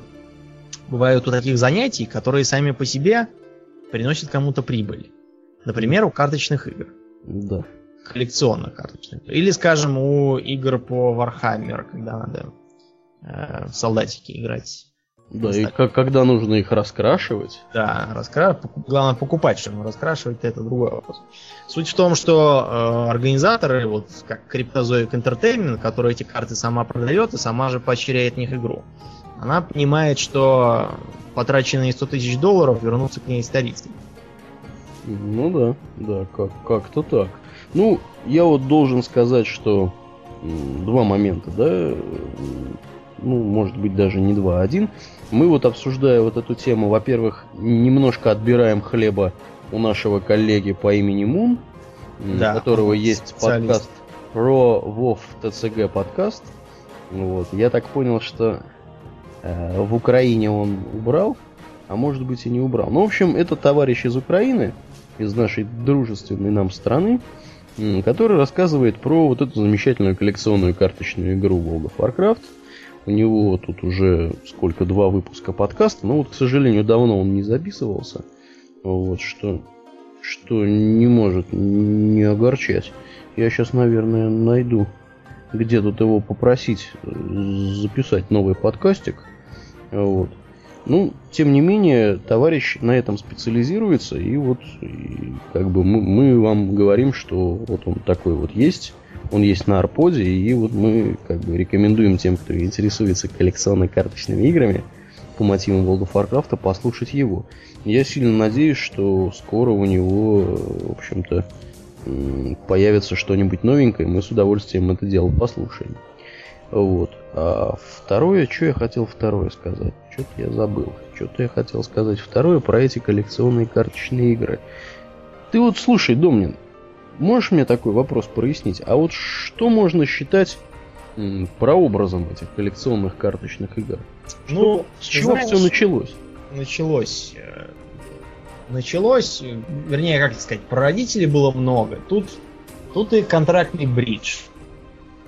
бывают у таких занятий, которые сами по себе приносят кому-то прибыль. Например, у карточных игр. Да. Коллекционных карточных. Или, скажем, у игр по Warhammer, когда надо э, в солдатики играть. Да, и как, когда нужно их раскрашивать. Да, раскра... главное покупать, чтобы раскрашивать это другой вопрос. Суть в том, что э, организаторы, вот как Cryptozoic Entertainment, которая эти карты сама продает и сама же поощряет в них игру, она понимает, что потраченные 100 тысяч долларов вернутся к ней исторически. Ну да, да, как, как-то так. Ну, я вот должен сказать, что два момента, да, ну, может быть, даже не два, а один. Мы вот обсуждая вот эту тему, во-первых, немножко отбираем хлеба у нашего коллеги по имени Мун, Да, у которого есть подкаст про Вов ТЦГ подкаст. Вот. Я так понял, что э, в Украине он убрал, а может быть и не убрал. Ну, в общем, это товарищ из Украины, из нашей дружественной нам страны, который рассказывает про вот эту замечательную коллекционную карточную игру World of Warcraft. У него тут уже сколько, два выпуска подкаста, но вот, к сожалению, давно он не записывался. Вот, что, что не может не огорчать. Я сейчас, наверное, найду, где тут его попросить э, записать новый подкастик. Вот. Ну, тем не менее, товарищ на этом специализируется, и вот и как бы мы, мы вам говорим, что вот он такой вот есть, он есть на Арподе, и вот мы как бы рекомендуем тем, кто интересуется коллекционно-карточными играми по мотивам World of Warcraft, послушать его. Я сильно надеюсь, что скоро у него, э, в общем-то, появится что-нибудь новенькое, мы с удовольствием это дело послушаем. Вот. А второе, что я хотел второе сказать? Что-то я забыл. Что-то я хотел сказать второе про эти коллекционные карточные игры. Ты вот слушай, Домнин, можешь мне такой вопрос прояснить? А вот что можно считать м, прообразом этих коллекционных карточных игр? Ну, С чего знаешь, все началось? началось? э, Началось, э, вернее, как сказать, прародителей было много. Тут, тут и контрактный бридж,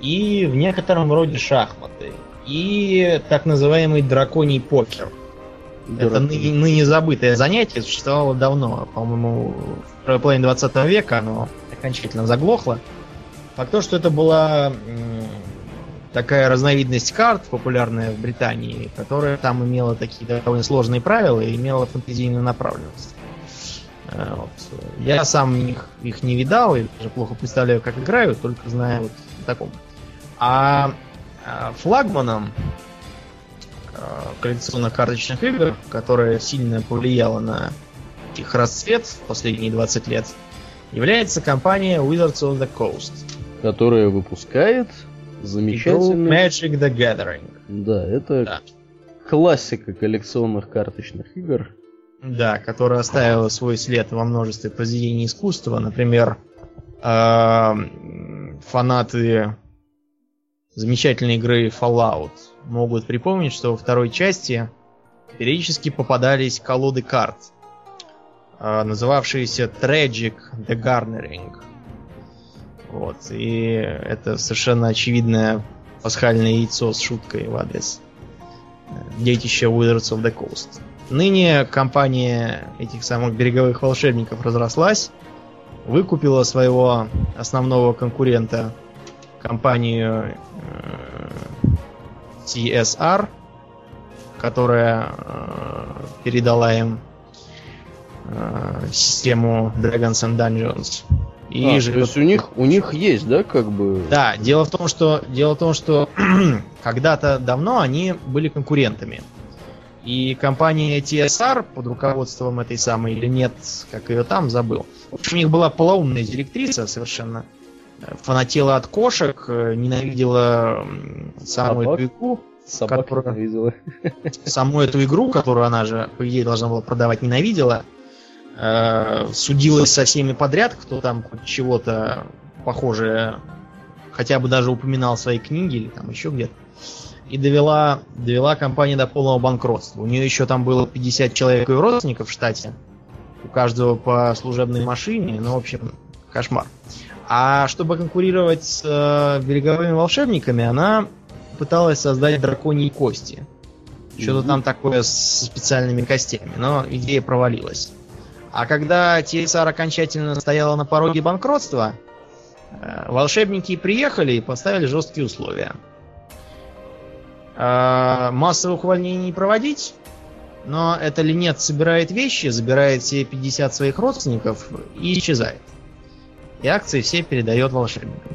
и в некотором роде шахматы, и так называемый драконий покер. Это ныне, ныне забытое занятие, существовало давно. По-моему, в второй половине 20 века оно окончательно заглохло. Факт то, что это была такая разновидность карт, популярная в Британии, которая там имела такие довольно сложные правила и имела фэнтезийную направленность. Э, вот. Я сам их, их не видал и даже плохо представляю, как играют, только знаю вот о таком. А а, флагманом э, коллекционных карточных игр, которая сильно повлияла на их расцвет в последние 20 лет, является компания Wizards of the Coast. Которая выпускает замечательный... Magic the Gathering. Да, это Да. классика коллекционных карточных игр. Да, которая оставила свой след во множестве произведений искусства. Например, эм, фанаты замечательной игры Fallout могут припомнить, что во второй части периодически попадались колоды карт, э, называвшиеся Tragic the Garnering. Вот, и это совершенно очевидное пасхальное яйцо с шуткой в адрес э, детища Wizards of the Coast. Ныне компания этих самых береговых волшебников разрослась, выкупила своего основного конкурента, компанию э, TSR, которая э, передала им э, систему Dragons and Dungeons. И а, живет... То есть у них, у них есть, да, как бы. Да, дело в том, что дело в том, что когда-то давно они были конкурентами. И компания TSR под руководством этой самой или нет, как ее там забыл. В общем, у них была полоумная директриса совершенно. Фанатела от кошек, ненавидела самую Собак? эту игру. Собак которая... ненавидела. Саму эту игру, которую она же, по идее, должна была продавать, ненавидела. Э, судилась со всеми подряд, кто там чего-то похожее хотя бы даже упоминал в своей книге или там еще где-то. И довела, довела компанию до полного банкротства. У нее еще там было 50 человек и родственников в штате. У каждого по служебной машине. Ну, в общем, кошмар. А чтобы конкурировать с э, береговыми волшебниками, она пыталась создать драконьи кости. Что-то mm-hmm. там такое с специальными костями, но идея провалилась. А когда TSR окончательно стояла на пороге банкротства, э, волшебники приехали и поставили жесткие условия. Э, массовых увольнений не проводить, но это линет собирает вещи, забирает все 50 своих родственников и исчезает. И акции все передает волшебникам.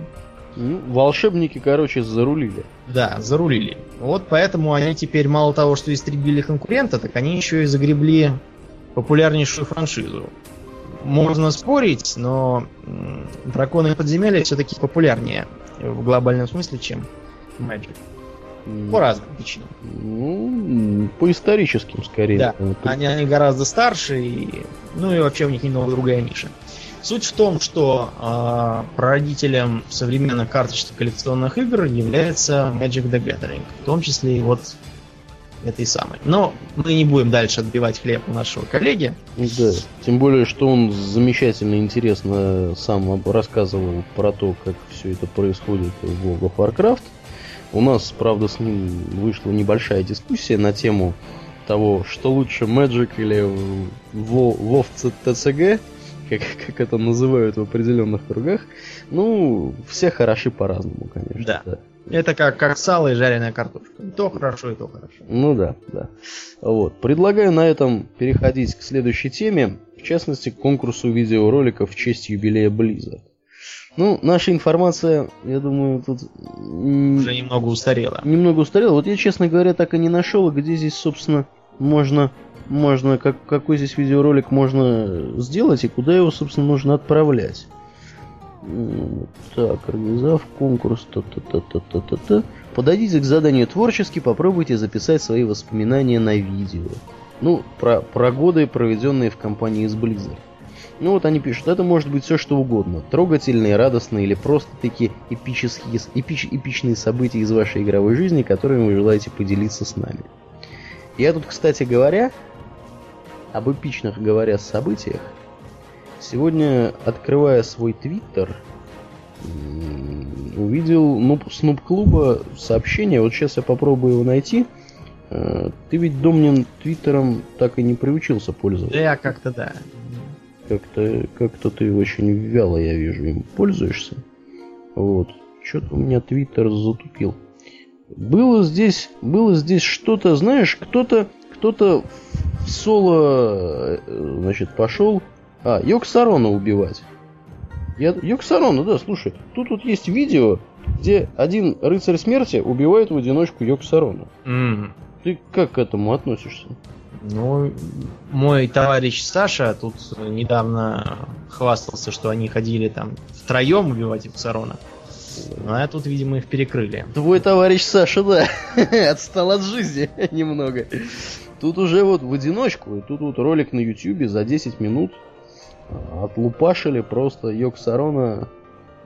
Ну, волшебники, короче, зарулили. Да, зарулили. Вот поэтому они теперь мало того, что истребили конкурента, так они еще и загребли популярнейшую франшизу. Можно спорить, но драконы подземелья все-таки популярнее в глобальном смысле, чем Magic. По разным причинам. Ну, по историческим скорее. Да, они, они гораздо старше, и, ну и вообще у них немного другая ниша. Суть в том, что э, прародителем современных карточных коллекционных игр является Magic the Gathering, в том числе и вот этой самой. Но мы не будем дальше отбивать хлеб у нашего коллеги. Да, тем более, что он замечательно интересно сам рассказывал про то, как все это происходит в World of Warcraft. У нас, правда, с ним вышла небольшая дискуссия на тему того, что лучше Magic или WoW TCG, как, как это называют в определенных кругах. Ну, все хороши по-разному, конечно. Да. да. Это как, как сало и жареная картошка. И то хорошо, и то хорошо. Ну да, да. Вот. Предлагаю на этом переходить к следующей теме, в частности, к конкурсу видеороликов в честь юбилея Blizzard. Ну, наша информация, я думаю, тут... Уже немного устарела. Немного устарела. Вот я, честно говоря, так и не нашел, где здесь, собственно, можно, можно как, какой здесь видеоролик можно сделать и куда его, собственно, нужно отправлять. Так, организовав конкурс, та-та-та-та-та-та. Подойдите к заданию творчески, попробуйте записать свои воспоминания на видео. Ну, про, про годы, проведенные в компании с Blizzard. Ну вот они пишут, это может быть все что угодно. Трогательные, радостные или просто такие эпические, эпич, эпичные события из вашей игровой жизни, которыми вы желаете поделиться с нами. Я тут, кстати говоря, об эпичных говоря событиях, Сегодня, открывая свой твиттер, увидел ну, Снуп Клуба сообщение. Вот сейчас я попробую его найти. Э, ты ведь Домнин твиттером так и не приучился пользоваться. Да, как-то да. Как-то как-то ты очень вяло, я вижу, им пользуешься. Вот. Что-то у меня твиттер затупил. Было здесь, было здесь что-то, знаешь, кто-то, кто-то в соло, э, значит, пошел а, Йоксарона убивать. Я... Йоксарона, да, слушай. Тут вот есть видео, где один рыцарь смерти убивает в одиночку Йоксарона. Mm. Ты как к этому относишься? Ну, мой товарищ Саша тут недавно хвастался, что они ходили там втроем убивать Йоксарона. Ну, а тут, видимо, их перекрыли. Твой товарищ Саша, да, отстал от жизни немного. Тут уже вот в одиночку, тут вот ролик на ютюбе за 10 минут отлупашили просто Йоксарона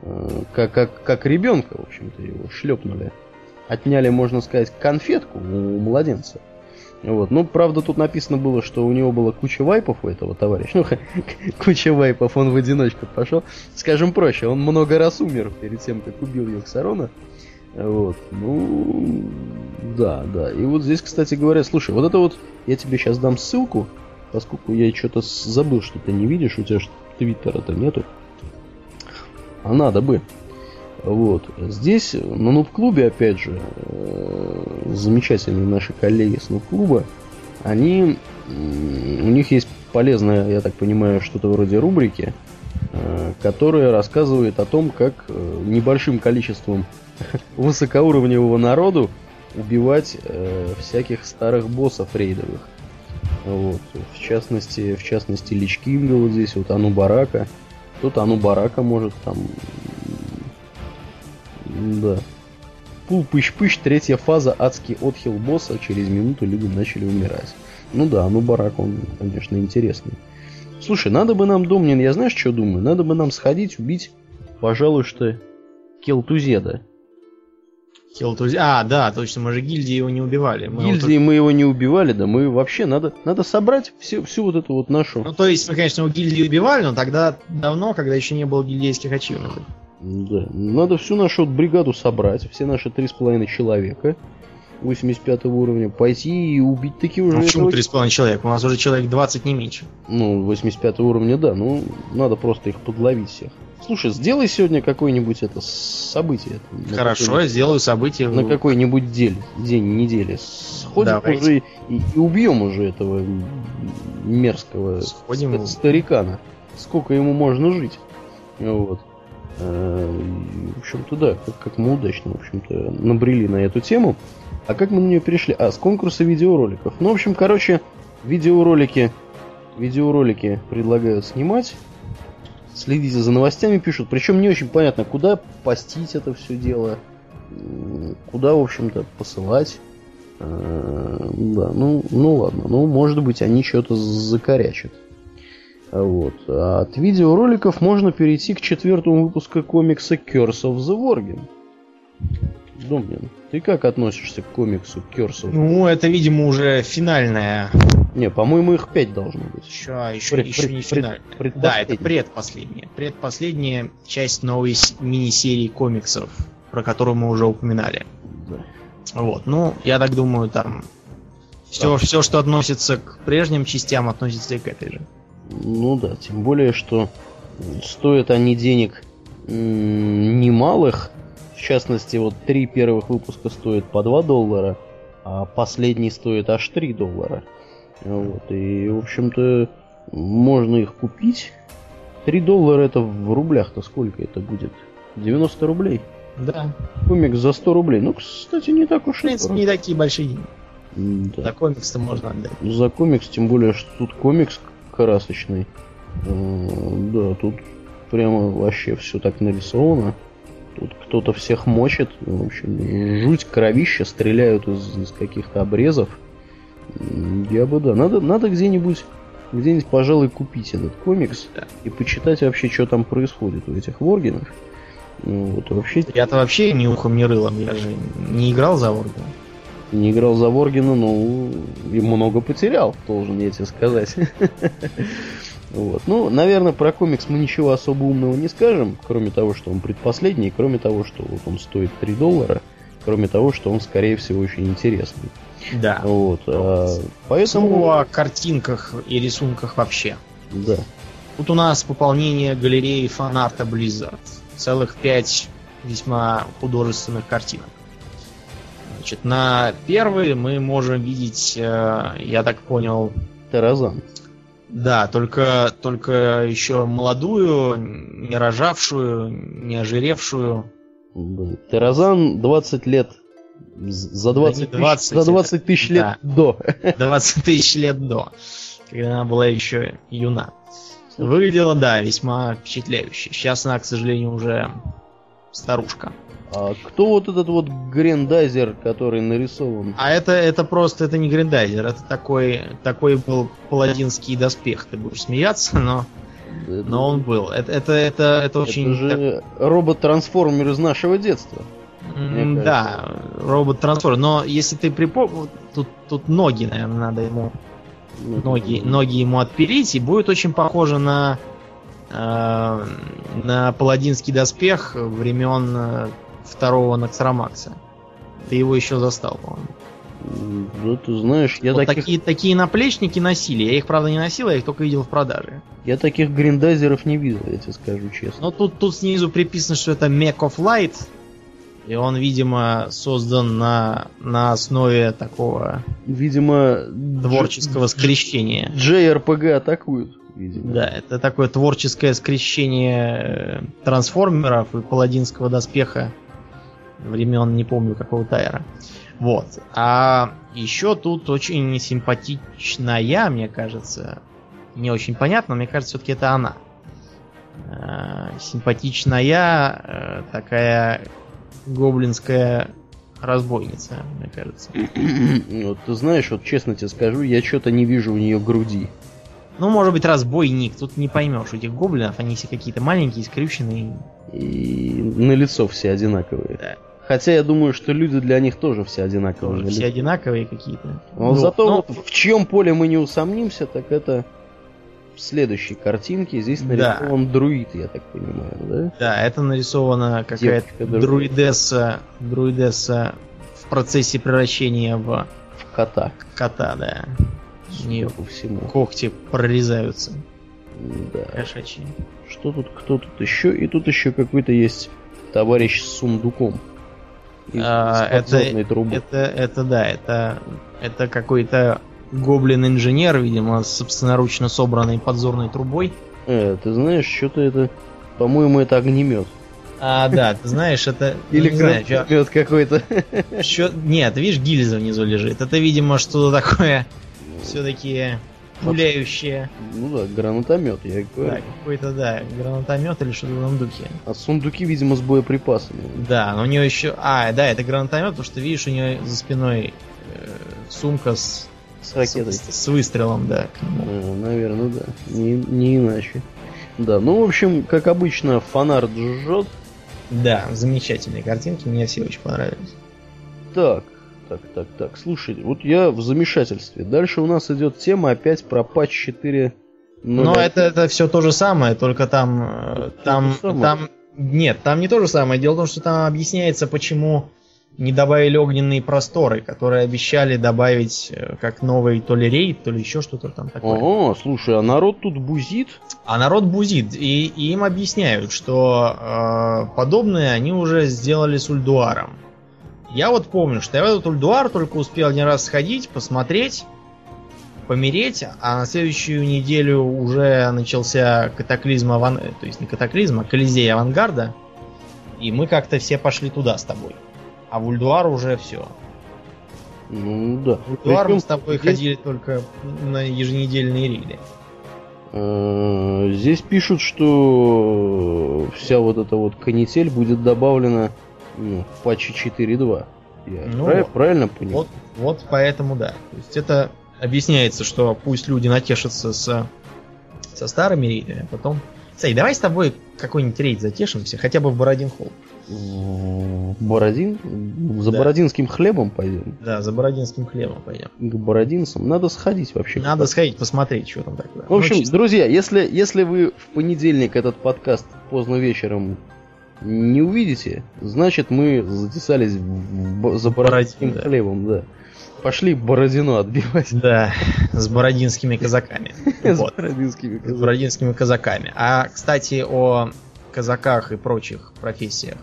э, как, как, как ребенка, в общем-то, его шлепнули. Отняли, можно сказать, конфетку у младенца. Вот. Ну, правда, тут написано было, что у него было куча вайпов у этого товарища. Ну, куча вайпов, он в одиночку пошел. Скажем проще, он много раз умер перед тем, как убил Йоксарона. Вот. Ну, да, да. И вот здесь, кстати говоря, слушай, вот это вот, я тебе сейчас дам ссылку, поскольку я что-то забыл, что ты не видишь, у тебя твиттера-то нету. А надо бы. Вот. Здесь, на нуб-клубе, опять же, э, замечательные наши коллеги с нуб-клуба, они, у них есть полезное, я так понимаю, что-то вроде рубрики, э, которая рассказывает о том, как э, небольшим количеством высокоуровневого народу убивать всяких старых боссов рейдовых. Вот. В частности, в частности, Лич Кинга вот здесь, вот Ану Барака. Тут Ану Барака может там да. Пул пыщ-пыщ, третья фаза, адский отхил босса, через минуту люди начали умирать. Ну да, ну барак, он, конечно, интересный. Слушай, надо бы нам, Домнин, я знаешь, что думаю? Надо бы нам сходить, убить, пожалуй, что Келтузеда. Келтузи... А, да, точно, мы же гильдии его не убивали. Мы гильдии его... мы его не убивали, да, мы вообще надо, надо собрать все, всю вот эту вот нашу... Ну, то есть мы, конечно, его гильдии убивали, но тогда давно, когда еще не было гильдейских ачивментов. Да. Надо всю нашу бригаду собрать, все наши три с половиной человека 85 уровня, пойти и убить такие уже... Ну, почему три с половиной человека? У нас уже человек 20 не меньше. Ну, 85 уровня, да. Ну, надо просто их подловить всех. Слушай, сделай сегодня какое-нибудь это событие. Хорошо, я сделаю событие. На какой-нибудь день, день недели. Сходим Давайте. уже и, и убьем уже этого мерзкого Сходим. старикана. Сколько ему можно жить. Вот. Э, в общем-то, да, как, как мы удачно, в общем-то, набрели на эту тему. А как мы на нее перешли? А, с конкурса видеороликов. Ну, в общем, короче, видеоролики, видеоролики предлагают снимать. Следите за новостями, пишут. Причем не очень понятно, куда постить это все дело, куда, в общем-то, посылать. Э, да, ну, ну ладно, ну, может быть, они что-то закорячат. Вот. А от видеороликов можно перейти к четвертому выпуску комикса Curse of the Worgen. Домнин, ты как относишься к комиксу Curse of Ну, это, видимо, уже финальная. Не, по-моему, их пять должно быть. Еще, еще, пред, еще пред, не финальная. Пред, да, это предпоследняя. Предпоследняя часть новой мини-серии комиксов, про которую мы уже упоминали. Да. Вот, ну, я так думаю, там все, все, что относится к прежним частям, относится и к этой же. Ну да, тем более, что стоят они денег немалых. В частности, вот три первых выпуска стоят по 2 доллара, а последний стоит аж 3 доллара. Вот, и, в общем-то, можно их купить. 3 доллара это в рублях-то сколько это будет? 90 рублей? Да. Комикс за 100 рублей. Ну, кстати, не так уж и В принципе, не такие большие деньги. Да. За комикс-то можно отдать. За комикс, тем более, что тут комикс красочный. Да, тут прямо вообще все так нарисовано. Тут кто-то всех мочит. В общем, жуть, кровища, стреляют из, из каких-то обрезов. Я бы, да, надо, надо где-нибудь, где-нибудь, пожалуй, купить этот комикс и почитать вообще, что там происходит у этих воргенов. Вот, вообще... Я-то вообще ни ухом, ни рылом, я же не играл за Воргена. Не играл за Воргена, но и много потерял, должен я тебе сказать. Вот. Ну, наверное, про комикс мы ничего особо умного не скажем, кроме того, что он предпоследний, кроме того, что вот он стоит 3 доллара, кроме того, что он, скорее всего, очень интересный. Да. Вот. А, поэтому... Слово о картинках и рисунках вообще. Да. Тут у нас пополнение галереи фанарта Blizzard. Целых пять весьма художественных картинок. Значит, на первый мы можем видеть, э, я так понял... Таразан. Да, только, только еще молодую, не рожавшую, не ожиревшую. Таразан 20 лет. За 20, да 20 тысяч, за 20 тысяч лет да, до. 20 тысяч лет до. Когда она была еще юна. Выглядела, да, весьма впечатляюще. Сейчас она, к сожалению, уже старушка. А кто вот этот вот грендайзер, который нарисован? А это, это просто, это не грендайзер, это такой, такой был паладинский доспех. Ты будешь смеяться, но, это, но он был. Это, это, это, это очень... Это же робот-трансформер из нашего детства. Да, робот-трансформер. Но если ты припомнишь, тут, тут ноги, наверное, надо ему... Ноги, ноги ему отпилить, и будет очень похоже на э, на паладинский доспех времен э, второго Наксарамакса. Ты его еще застал, по-моему. Ну, ты знаешь, я вот таких, такие, такие наплечники носили. Я их, правда, не носил, я их только видел в продаже. я таких гриндайзеров не видел, я тебе скажу честно. Но тут, тут снизу приписано, что это Mech of Light. И он, видимо, создан на, на основе такого Видимо, творческого скрещения. JRPG атакуют, видимо. Да, это такое творческое скрещение э, трансформеров и паладинского доспеха времен, не помню, какого тайра. Вот. А еще тут очень симпатичная, мне кажется, не очень понятно, но мне кажется, все-таки это она. Э, Симпатичная э, такая гоблинская разбойница, мне кажется. Вот ты знаешь, вот честно тебе скажу, я что-то не вижу у нее груди. Ну, может быть, разбойник. Тут не поймешь. У этих гоблинов они все какие-то маленькие, скрюченные. И на лицо все одинаковые. Да. Хотя я думаю, что люди для них тоже все одинаковые. Тоже все одинаковые какие-то. Но Ну, зато ну, вот в чьем поле мы не усомнимся, так это в следующей картинке. Здесь Да. нарисован друид, я так понимаю, да? Да, это нарисована какая-то друидесса, друидесса в процессе превращения в В кота. кота, да. У нее по всему. когти прорезаются. Да. Кошачьи. Что тут, кто тут еще? И тут еще какой-то есть товарищ с сундуком. А, это, это, это да, это, это какой-то гоблин-инженер, видимо, с собственноручно собранной подзорной трубой. Э, ты знаешь, что-то это... По-моему, это огнемет. А, да, ты знаешь, это... ну, Или гранатомет какой-то. Нет, видишь, гильза внизу лежит. Это, видимо, что-то такое все-таки пуляющее. Ну да, гранатомет, я и Да, говорю. какой-то, да, гранатомет или что-то в этом духе. А сундуки, видимо, с боеприпасами. Да, но у нее еще... А, да, это гранатомет, потому что, видишь, у нее за спиной э, сумка с, С ракетой. с, с выстрелом, да. к нему. наверное, да. Не, не иначе. Да, ну, в общем, как обычно, фонарь жжет. Да, замечательные картинки, мне все очень понравились. Так, так, так, так. Слушай, вот я в замешательстве. Дальше у нас идет тема опять про патч 4. Но это, это все то же самое, только там... э, Это Там, то там... Нет, там не то же самое. Дело в том, что там объясняется, почему не добавили огненные просторы, которые обещали добавить э, как новый то ли рейд, то ли еще что-то там такое. О, слушай, а народ тут бузит? А народ бузит, и, и им объясняют, что э, подобное они уже сделали с Ульдуаром. Я вот помню, что я в этот Ульдуар только успел один раз сходить, посмотреть, помереть, а на следующую неделю уже начался катаклизм аван... э, то есть не катаклизм, а колизей авангарда, и мы как-то все пошли туда с тобой. А в Ульдуар уже все. Ну да. В Ульдуар мы Причем с тобой здесь, ходили только на еженедельные рейды. э, здесь пишут, что вся вот эта вот канитель будет добавлена ну, в патче 4.2. Я Ну прав- правильно понял? Вот, вот поэтому да. То есть это объясняется, что пусть люди натешатся с, со старыми рейдами, а потом... Кстати, давай с тобой какой-нибудь рейд затешимся, хотя бы в Бородин Холл. В Бородин? За Да. бородинским хлебом пойдем? Да, за Бородинским хлебом пойдем. К бородинцам? Надо сходить вообще. Надо сходить посмотреть, что там такое. В общем, Ну, чисто. друзья, если, если вы в понедельник этот подкаст поздно вечером не увидите, значит мы затесались в- в- за бородинским Бородин, да. хлебом, да. Пошли Бородино отбивать Да, с бородинскими казаками. с бородинскими с казаками. бородинскими казаками. А, кстати, о казаках и прочих профессиях.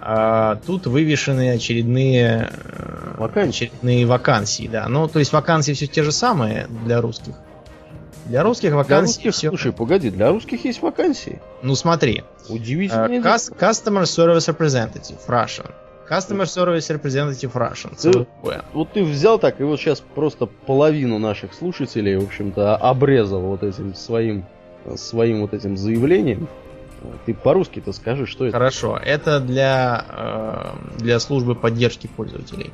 А, тут вывешены очередные э, Вакансии. очередные вакансии, да. Ну, то есть вакансии все те же самые для русских. Для русских Для вакансий русских, все. слушай, погоди, для русских есть вакансии. Ну смотри, э, Удивительно. cus- Customer Service Representative Russian. Customer Service Representative Russian. Такое. Вот ты взял так и вот сейчас просто половину наших слушателей, в общем-то, обрезал вот этим своим своим вот этим заявлением. Ты по-русски-то скажи, что это? Хорошо, это для, э, для службы поддержки пользователей.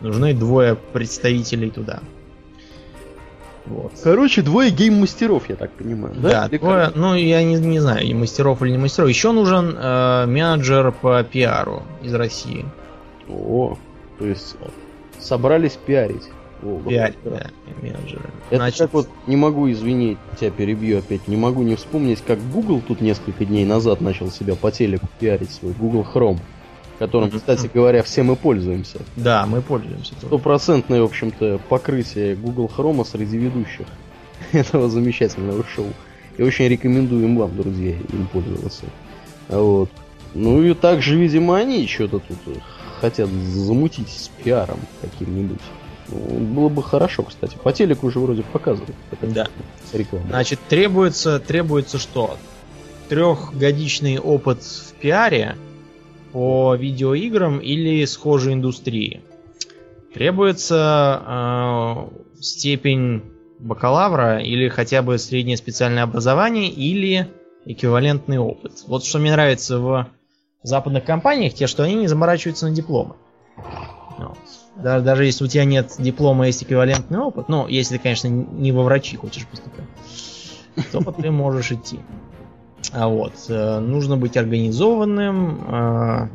Нужны двое представителей туда. Вот. Короче, двое гейм-мастеров, я так понимаю. Да, Да, двое- ну я не, не знаю, и мастеров или не мастеров. Еще нужен э, менеджер по пиару из России. О, то есть собрались пиарить. О, Пиарь, да. да, менеджеры. Это Значит, как вот, не могу, извини, тебя перебью опять, не могу не вспомнить, как Google тут несколько дней назад начал себя по телеку пиарить свой Google Chrome. Которым, кстати говоря, все мы пользуемся. Да, мы пользуемся. Стопроцентное, в общем-то, покрытие Google Chrome среди ведущих этого замечательного шоу. И очень рекомендуем вам, друзья, им пользоваться. Вот. Ну и также, видимо, они что-то тут хотят замутить с пиаром каким-нибудь. Ну, было бы хорошо, кстати. По телеку уже вроде показывают. Да. Реклама. Значит, требуется, требуется что? Трехгодичный опыт в пиаре по видеоиграм или схожей индустрии. Требуется э, степень бакалавра или хотя бы среднее специальное образование или эквивалентный опыт. Вот что мне нравится в западных компаниях, те, что они не заморачиваются на дипломы. Вот. Даже, даже если у тебя нет диплома, есть эквивалентный опыт, ну, если ты, конечно, не во врачи хочешь поступать, то ты можешь идти. А вот, э, нужно быть организованным, э,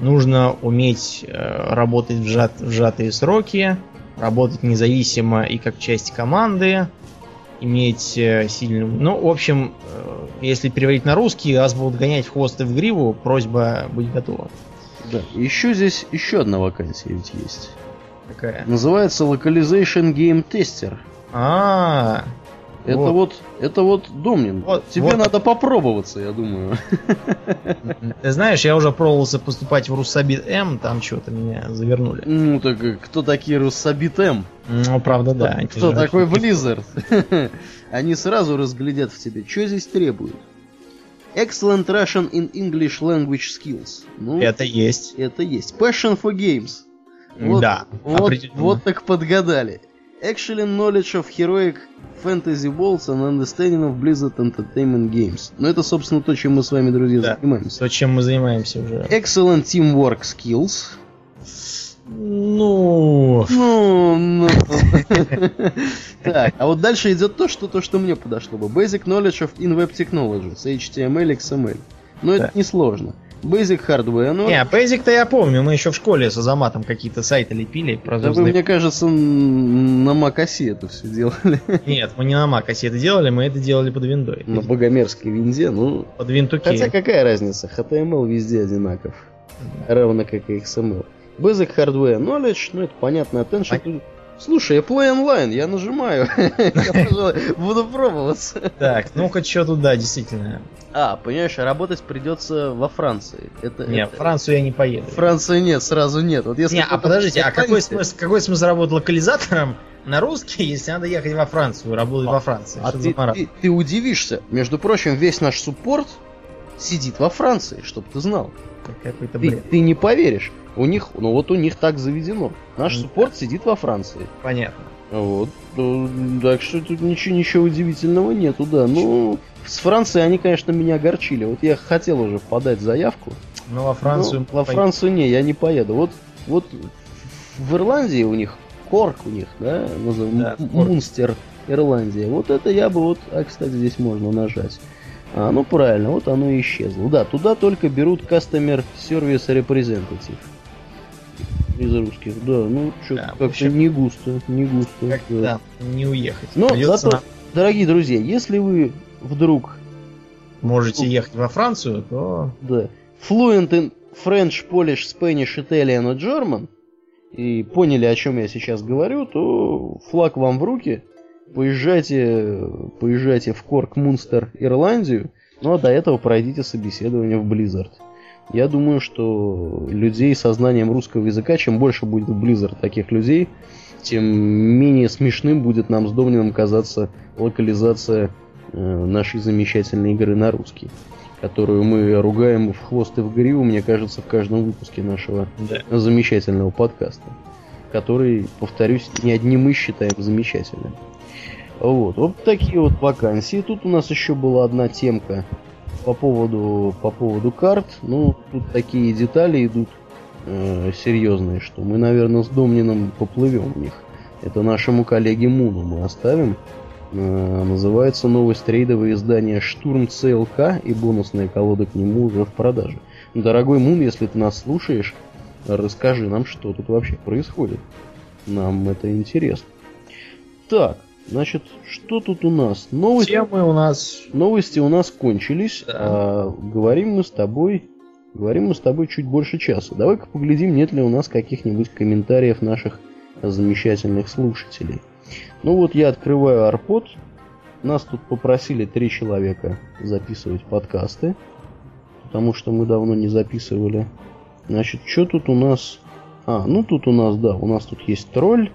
нужно уметь э, работать в, сжат, в сжатые сроки, работать независимо и как часть команды, иметь сильную... Ну, в общем, если переводить на русский, вас будут гонять в хвост и в гриву, просьба быть готовым. Да, еще здесь еще одна вакансия ведь есть. Какая? Называется Localization Game Tester. А, -а, -а. Это вот, вот это вот Домнин. Вот, Тебе вот. надо попробоваться, я думаю. Ты знаешь, я уже пробовался поступать в Руссабит М, там что-то меня завернули. Ну так кто такие Руссабит М? Ну, правда, да. Кто такой Blizzard? Они сразу разглядят в тебе, что здесь требуют. Excellent Russian in English language skills. Ну, это есть. Это есть. Passion for games. Вот, да. Вот, вот так подгадали. Excellent knowledge of heroic fantasy worlds and understanding of Blizzard Entertainment Games. Ну, это, собственно, то, чем мы с вами, друзья, да, занимаемся. То, чем мы занимаемся уже. Excellent teamwork skills. Ну... Ну, ну... Так, а вот дальше идет то, что то, что мне подошло бы. Basic knowledge of in-web technologies, HTML, XML. Но это не сложно. Basic Hardware. Ну... Не, Basic-то я помню, мы еще в школе с Азаматом какие-то сайты лепили. Про да вы, мне кажется, на Mac это все делали. Нет, мы не на Mac это делали, мы это делали под виндой. На богомерзкой винде, ну... Под винтуке. Хотя какая разница, HTML везде одинаков. Равно как и XML. Basic Hardware Knowledge, ну это понятно, attention. Слушай, я play online, я нажимаю. Я, буду пробоваться. Так, ну-ка, что туда, действительно. А, понимаешь, работать придется во Франции. Это, нет, в Францию я не поеду. Франции нет, сразу нет. Вот если не, а подождите, а какой смысл, какой смысл работать локализатором на русский, если надо ехать во Францию, работать а, во Франции? А ты, ты, ты удивишься. Между прочим, весь наш суппорт сидит во Франции, чтобы ты знал. Какой-то бред. Ты, ты не поверишь. У них, ну вот у них так заведено. Наш суппорт сидит во Франции. Понятно. Вот. Ну, так что тут ничего, ничего удивительного нету, да. Ну, с Францией они, конечно, меня огорчили. Вот я хотел уже подать заявку. Но во Францию... Но во Францию не, я не поеду. Вот, вот в Ирландии у них Корк у них, да, назовем, да, Мунстер, Ирландия. Вот это я бы вот, а, кстати, здесь можно нажать. А, ну правильно, вот оно и исчезло. Да, туда только берут Customer Service Representative из русских, да, ну что да, как-то общем, не густо, не густо. Как, да. да, не уехать. Но Придется зато, на... дорогие друзья, если вы вдруг можете ехать во Францию, то... Да. Fluent in French, Polish, Spanish, Italian и German, и поняли, о чем я сейчас говорю, то флаг вам в руки, поезжайте, поезжайте в Корк, Мунстер, Ирландию, ну а до этого пройдите собеседование в Blizzard. Я думаю, что людей со знанием русского языка, чем больше будет в Blizzard таких людей, тем менее смешным будет нам с Домнином казаться локализация э, нашей замечательной игры на русский, которую мы ругаем в хвост и в гриву, мне кажется, в каждом выпуске нашего да. замечательного подкаста, который, повторюсь, не одни мы считаем замечательным. Вот, вот такие вот вакансии. Тут у нас еще была одна темка по поводу, по поводу карт, ну, тут такие детали идут э, серьезные, что мы, наверное, с Домнином поплывем в них. Это нашему коллеге Муну мы оставим. Э, называется новость рейдовое издание «Штурм ЦЛК» и бонусная колода к нему уже в продаже. Дорогой Мун, если ты нас слушаешь, расскажи нам, что тут вообще происходит. Нам это интересно. Так, Значит, что тут у нас? Новости Темы у нас... Новости у нас кончились. Да. А, говорим мы с тобой Говорим мы с тобой чуть больше часа. Давай-ка поглядим, нет ли у нас каких-нибудь комментариев наших замечательных слушателей. Ну вот я открываю Арпод. Нас тут попросили три человека записывать подкасты, потому что мы давно не записывали. Значит, что тут у нас? А, ну тут у нас, да, у нас тут есть тролль,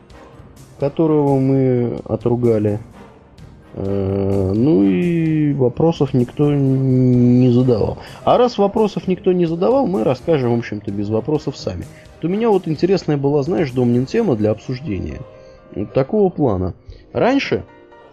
которого мы отругали. Э, ну и вопросов никто не задавал. А раз вопросов никто не задавал, мы расскажем, в общем-то, без вопросов сами. То у меня вот интересная была, знаешь, Домнин тема для обсуждения. Вот такого плана. Раньше,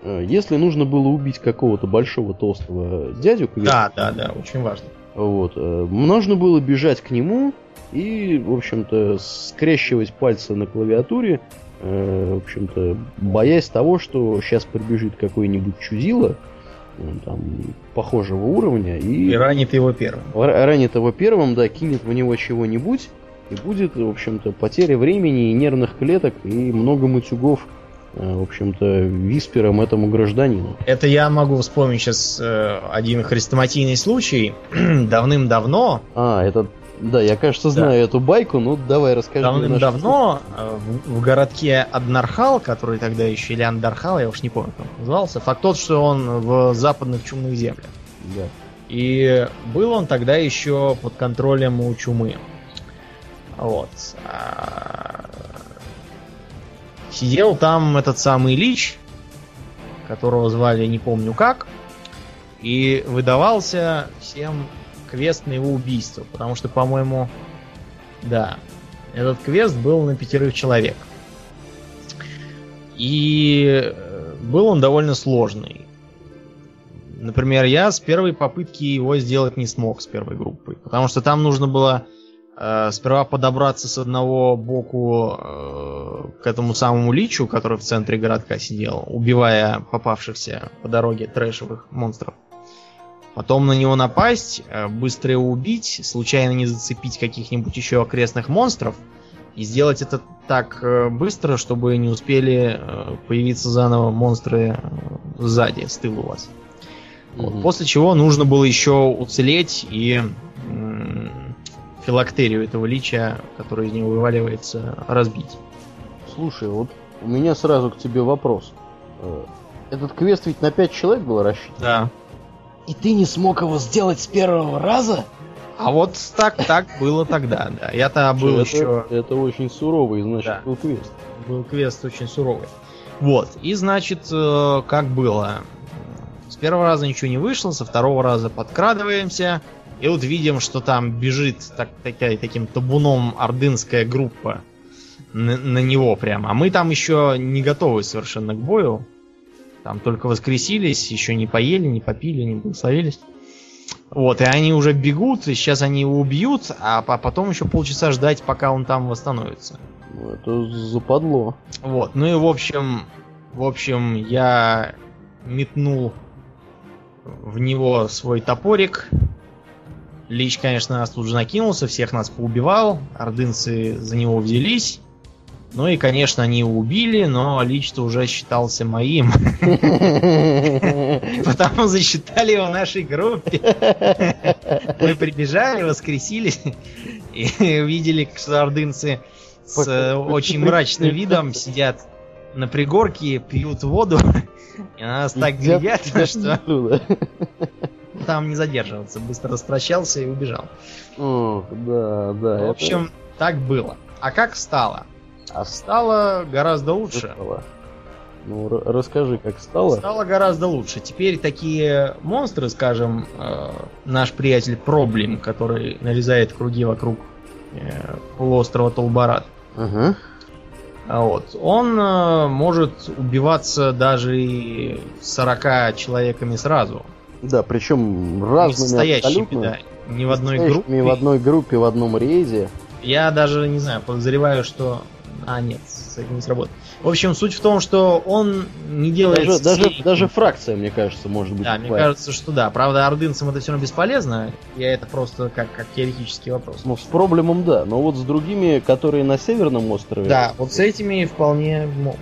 э, если нужно было убить какого-то большого толстого дядю... Да, да, да, очень важно. Вот, э, нужно было бежать к нему и, в общем-то, скрещивать пальцы на клавиатуре, в общем-то, боясь того, что сейчас прибежит какой-нибудь чудило, ну, там, похожего уровня, и... И ранит его первым. Ранит его первым, да, кинет в него чего-нибудь, и будет, в общем-то, потеря времени и нервных клеток, и много матюгов, э, в общем-то, виспером этому гражданину. Это я могу вспомнить сейчас э, один хрестоматийный случай. Давным-давно... А, это да, я, кажется, знаю да. эту байку, ну давай расскажи. Давным-давно э, в, в городке Аднархал, который тогда еще или Андархал, я уж не помню, как он назывался, факт тот, что он в западных чумных землях. Да. И был он тогда еще под контролем у чумы. Вот. А, сидел там этот самый Лич, которого звали не помню как, и выдавался всем квест на его убийство, потому что, по-моему, да, этот квест был на пятерых человек. И э, был он довольно сложный. Например, я с первой попытки его сделать не смог с первой группой, потому что там нужно было э, сперва подобраться с одного боку э, к этому самому личу, который в центре городка сидел, убивая попавшихся по дороге трэшевых монстров. Потом на него напасть, э, быстро его убить, случайно не зацепить каких-нибудь еще окрестных монстров. И сделать это так э, быстро, чтобы не успели э, появиться заново монстры сзади, с тыла у вас. Mm-hmm. После чего нужно было еще уцелеть и филактерию этого лича, который из него вываливается, разбить. Слушай, вот у меня сразу к тебе вопрос. Этот квест ведь на 5 человек был рассчитан? Да. И ты не смог его сделать с первого раза? А вот так так было тогда, да. Я-то был это, еще. Это очень суровый, значит, да. был квест. Был квест очень суровый. Вот. И значит, э, как было. С первого раза ничего не вышло, со второго раза подкрадываемся. И вот видим, что там бежит так, такая, таким табуном ордынская группа на, на него прямо. А мы там еще не готовы совершенно к бою. Там только воскресились, еще не поели, не попили, не благословились. Вот, и они уже бегут, и сейчас они его убьют, а потом еще полчаса ждать, пока он там восстановится. Ну, это западло. Вот, ну и в общем, в общем, я метнул в него свой топорик. Лич, конечно, нас тут же накинулся, всех нас поубивал, ордынцы за него взялись. Ну и, конечно, они его убили, но лично уже считался моим. Потому засчитали его нашей группе. Мы прибежали, воскресились и увидели, что ордынцы с очень мрачным видом сидят на пригорке, пьют воду. И нас так глядят, что там не задерживаться. Быстро распрощался и убежал. О, да, да. В общем, так было. А как стало? А стало гораздо лучше. Стало. Ну, расскажи, как стало. Стало гораздо лучше. Теперь такие монстры, скажем, э, наш приятель Проблем, который нарезает круги вокруг э, полуострова Толбарат. Ага. Вот. Он э, может убиваться даже и 40 человеками сразу. Да, причем разными не абсолютно. Да, не в одной группе. в одной группе, в одном рейде. Я даже, не знаю, подозреваю, что а, нет, с этим не сработает. В общем, суть в том, что он не делает... Даже, даже, даже фракция, мне кажется, может быть. Да, мне кажется, что да. Правда, ордынцам это все равно бесполезно. Я это просто как, как теоретический вопрос. Ну, с проблемом да. Но вот с другими, которые на Северном острове... Да, вот с этими вполне могут.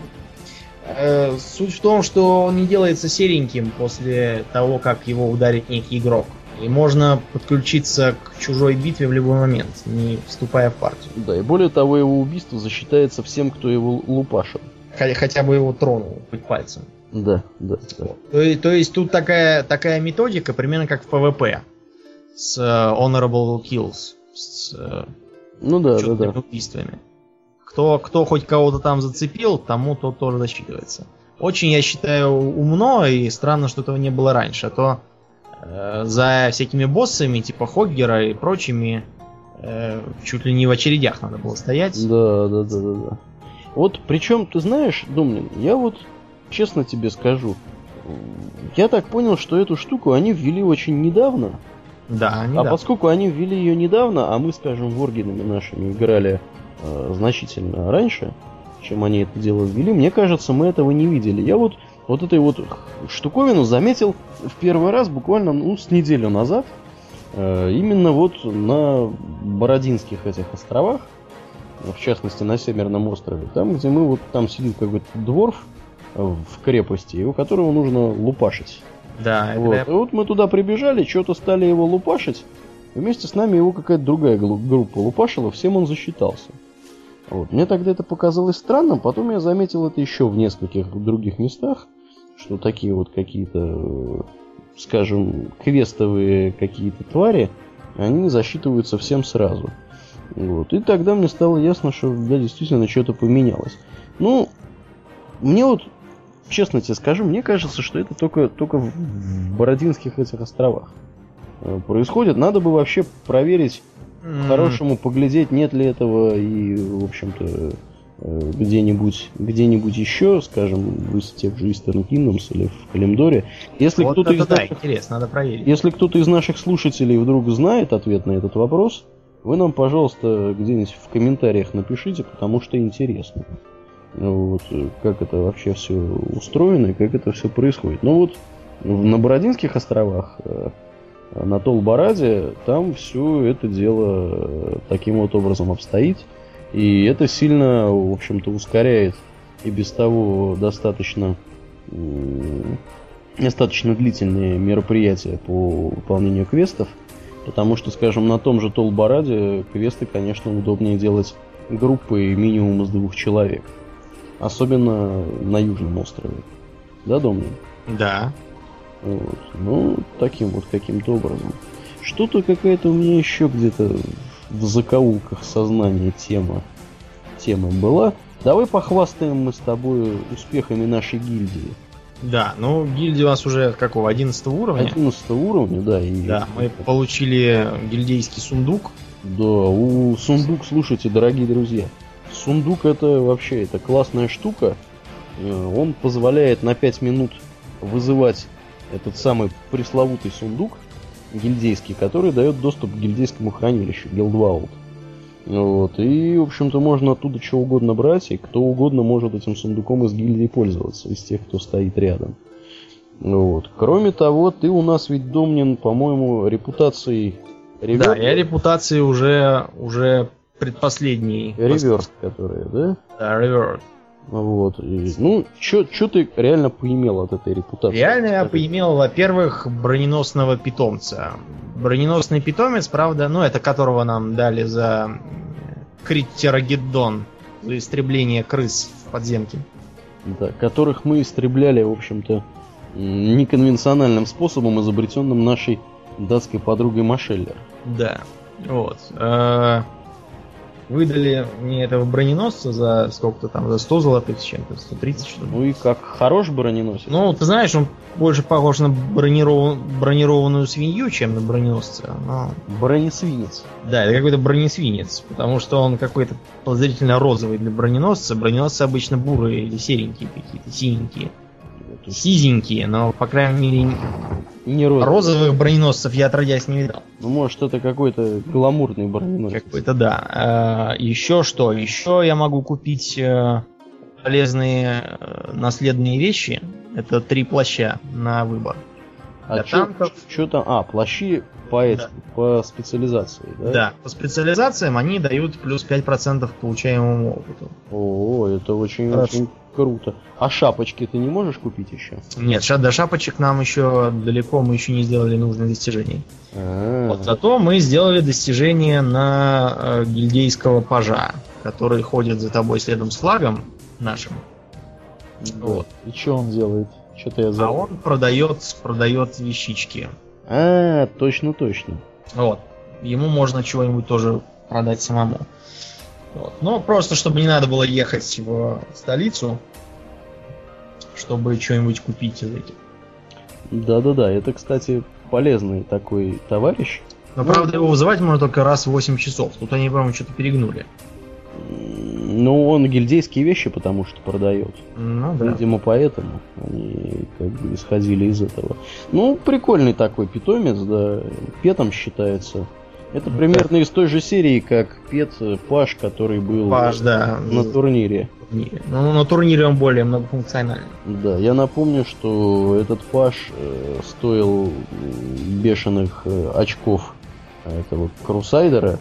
Э, суть в том, что он не делается сереньким после того, как его ударит некий игрок. И можно подключиться к чужой битве в любой момент, не вступая в партию. Да, и более того, его убийство засчитается всем, кто его лупашил. Хотя, бы его тронул хоть пальцем. Да, да, да. То, то есть тут такая, такая методика, примерно как в PvP. С uh, Honorable Kills. С uh, ну да, да, да. убийствами. Кто, кто хоть кого-то там зацепил, тому то тоже засчитывается. Очень, я считаю, умно и странно, что этого не было раньше. А то э, за всякими боссами, типа Хоггера и прочими, э, чуть ли не в очередях надо было стоять. Да, да, да, да, да. Вот причем, ты знаешь, Думнин, я вот честно тебе скажу, я так понял, что эту штуку они ввели очень недавно. Да, недавно. А поскольку они ввели ее недавно, а мы, скажем, воргинами нашими играли э, значительно раньше, чем они это дело ввели, мне кажется, мы этого не видели. Я вот вот этой вот штуковину заметил в первый раз буквально ну, с неделю назад. Э, именно вот на Бородинских этих островах, в частности на Северном острове, там, где мы вот там сидит какой-то дворф в крепости, у которого нужно лупашить. Да, вот. Это... И вот мы туда прибежали, что-то стали его лупашить. Вместе с нами его какая-то другая группа лупашила, всем он засчитался. Вот. Мне тогда это показалось странным, потом я заметил это еще в нескольких других местах, что такие вот какие-то, скажем, квестовые какие-то твари, они засчитываются всем сразу. Вот. И тогда мне стало ясно, что да, действительно что-то поменялось. Ну, мне вот, честно тебе скажу, мне кажется, что это только, только в Бородинских этих островах э, происходит. Надо бы вообще проверить по-хорошему поглядеть, нет ли этого и, в общем-то, э, где-нибудь где-нибудь еще, скажем, в тех же Eastern Kingdoms или в Калимдоре. Если вот кто-то из да, наших, интересно, надо проверить. Если кто-то из наших слушателей вдруг знает ответ на этот вопрос, вы нам, пожалуйста, где-нибудь в комментариях напишите, потому что интересно. Вот, как это вообще все устроено и как это все происходит. Ну вот на Бородинских островах э, на Толбараде, там все это дело э, таким вот образом обстоит. И это сильно, в общем-то, ускоряет и без того достаточно достаточно длительные мероприятия по выполнению квестов. Потому что, скажем, на том же Толбараде квесты, конечно, удобнее делать группой минимум из двух человек. Особенно на Южном острове. Да, Домнин? Да. Вот. Ну, таким вот каким-то образом. Что-то какая-то у меня еще где-то в закоулках сознания тема, тема была. Давай похвастаем мы с тобой успехами нашей гильдии. Да, ну гильдия у нас уже какого, 11 уровня? 11 уровня, да. И... Да, мы получили гильдейский сундук. Да, у сундук, слушайте, дорогие друзья, сундук это вообще это классная штука. Э, он позволяет на 5 минут вызывать этот самый пресловутый сундук гильдейский, который дает доступ к гильдейскому хранилищу, Guildvault. Вот, и, в общем-то, можно оттуда что угодно брать, и кто угодно может этим сундуком из гильдии пользоваться, из тех, кто стоит рядом. Вот. Кроме того, ты у нас ведь домнен, по-моему, репутацией реверс. Да, я репутации уже, уже предпоследний. Реверс, которые, да? Да, реверс. Вот. И, ну, что ты реально поимел от этой репутации? Реально я поимел, во-первых, броненосного питомца. Броненосный питомец, правда, ну, это которого нам дали за Криттерагеддон, за истребление крыс в подземке. Да, которых мы истребляли, в общем-то, неконвенциональным способом, изобретенным нашей датской подругой Машеллер. Да, вот. Э, выдали мне этого броненосца за сколько-то там, за 100 золотых с чем-то, 130 что ли. Ну и как хорош броненосец? Ну, ты знаешь, он больше похож на брониров... бронированную свинью, чем на броненосца. Но... Бронесвинец. Да, это какой-то бронесвинец, потому что он какой-то подозрительно розовый для броненосца. Броненосцы обычно бурые или серенькие какие-то, синенькие сизенькие, но, по крайней мере, не розовых. розовых броненосцев я отродясь не видел. Ну, может, это какой-то гламурный броненосец. Какой-то, да. А, еще что? Еще я могу купить э, полезные э, наследные вещи. Это три плаща на выбор. А Для чё, танков. чё там? А, плащи по, этим, Да. по специализации, да? Да, по специализациям они дают плюс 5% к получаемому опыту. О, это очень, Хорошо. очень круто. А шапочки ты не можешь купить еще? Нет, до шапочек нам еще далеко, мы еще не сделали нужных достижений. А, Вот, зато мы сделали достижение на э, гильдейского пажа, который ходит за тобой следом с флагом нашим. да. Вот. И что он делает? Что-то я А забыл. он продает, продает вещички. А, точно, точно. Вот. Ему можно чего-нибудь тоже продать самому. Вот. Но просто, чтобы не надо было ехать в столицу, чтобы что-нибудь купить из этих. Да-да-да, это, кстати, полезный такой товарищ. Но, правда, его вызывать можно только раз в 8 часов. Тут они, по-моему, что-то перегнули. Ну, он гильдейские вещи потому что продает. Ну да. Видимо, поэтому они как бы исходили из этого. Ну, прикольный такой питомец, да. Петом считается. Это Ну, примерно из той же серии, как Пет э, Паш, который был Паш, да. на турнире. Ну, на турнире он более многофункциональный. Да, я напомню, что этот Паш э, стоил м, бешеных э, очков этого Крусайдера,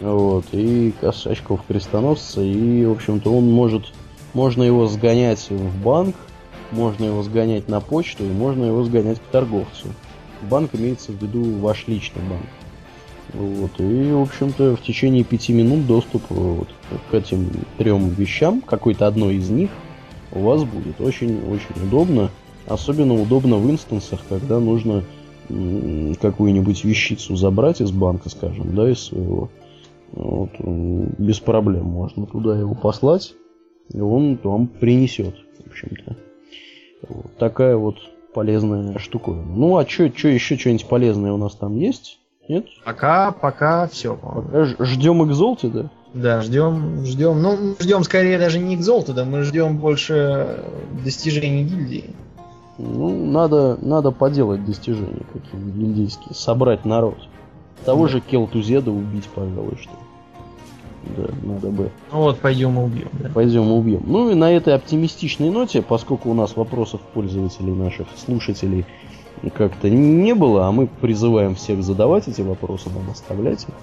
вот, и очков крестоносца, и, в общем-то, он может, можно его сгонять в банк, можно его сгонять на почту, и можно его сгонять к торговцу. Банк имеется в виду ваш личный банк. Вот, и, в общем-то, в течение пяти минут доступ э, вот к этим трем вещам, какой-то одной из них, у вас будет очень-очень удобно. Особенно удобно в инстансах, когда нужно какую-нибудь вещицу забрать из банка, скажем, да, из своего. Вот, м, без проблем можно туда его послать, и он вам принесет, в общем-то. Вот такая вот полезная штуковина. Ну, а что еще что-нибудь полезное у нас там есть? Нет? Пока, пока все. Пока ждем экзолты, да? Да, ждем, ждем. Ну, ждем скорее даже не Exalted, мы ждем больше достижений гильдии. Ну, надо, надо поделать достижения какие-нибудь гильдейские, собрать народ. Того же Келтузеда убить, пожалуй, что. Да, надо бы. Ну вот, пойдем и убьем, да. Пойдем и убьем. Ну и на этой оптимистичной ноте, поскольку у нас вопросов пользователей, наших слушателей как-то не было, а мы призываем всех задавать эти вопросы, нам оставлять их.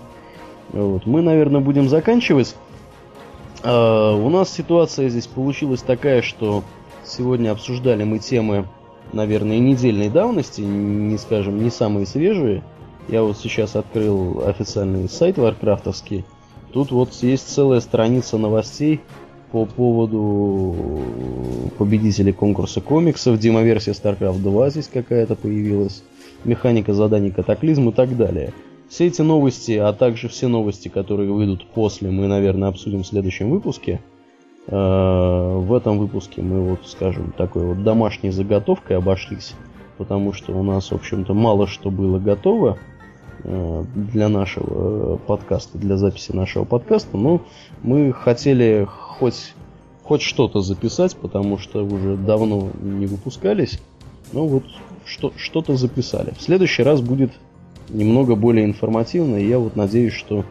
Вот, мы, наверное, будем заканчивать. А, у нас ситуация здесь получилась такая, что сегодня обсуждали мы темы, наверное, недельной давности, не скажем, не самые свежие. Я вот сейчас открыл официальный сайт варкрафтовский. Тут вот есть целая страница новостей по поводу победителей конкурса комиксов, демоверсия StarCraft 2 здесь какая-то появилась, механика заданий катаклизм и так далее. Все эти новости, а также все новости, которые выйдут после, мы, наверное, обсудим в следующем выпуске. Э, В этом выпуске мы вот, скажем, такой вот домашней заготовкой обошлись, потому что у нас, в общем-то, мало что было готово для нашего э, подкаста, для записи нашего подкаста, но мы хотели хоть, хоть что-то записать, потому что уже давно не выпускались. Ну вот что, что-то записали. В следующий раз будет немного более информативно, и я вот надеюсь, что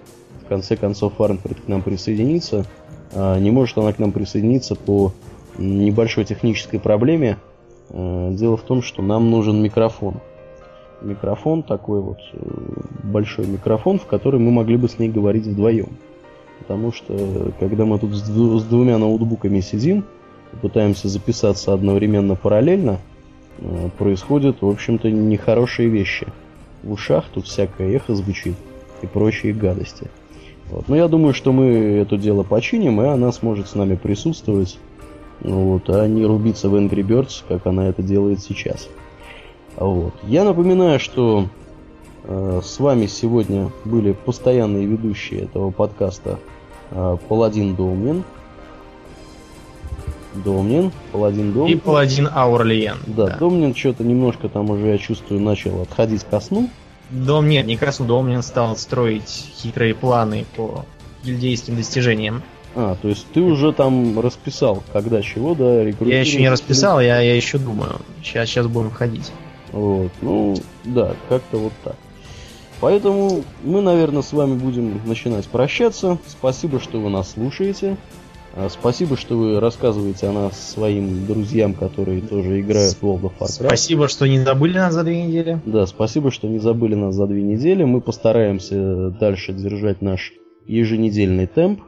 в конце концов Фарнфорд к нам присоединится. А, не может она к нам присоединиться по небольшой технической проблеме. А, Дело в том, что нам нужен микрофон. Микрофон такой вот э, большой микрофон, в который мы могли бы с ней говорить вдвоем. Потому что когда мы тут с двумя ноутбуками сидим и пытаемся записаться одновременно параллельно, э, происходят, в общем-то, нехорошие вещи. В ушах тут всякое эхо звучит и прочие гадости. Вот. Но я думаю, что мы это дело починим, и она сможет с нами присутствовать, вот, а не рубиться в Angry Birds, как она это делает сейчас. Вот. Я напоминаю, что э, с вами сегодня были постоянные ведущие этого подкаста э, Паладин Домнин. Домнин, Паладин Домнин. И паладин Аурлиен. Да, Домнин что-то немножко там уже, я чувствую, начал отходить ко сну. Дом нет, не раз Домнин стал строить хитрые планы по гильдейским достижениям. А, то есть ты уже там расписал, когда чего, да, рекрутировать. Я еще не расписал, я, я еще думаю. Сейчас, сейчас будем входить. Вот, ну, да, как-то вот так. Поэтому мы, наверное, с вами будем начинать прощаться. Спасибо, что вы нас слушаете. А, Спасибо, что вы рассказываете о нас своим друзьям, которые тоже играют в World of Warcraft. Спасибо, что не забыли нас за две недели. Да, спасибо, что не забыли нас за две недели. Мы постараемся дальше держать наш еженедельный темп.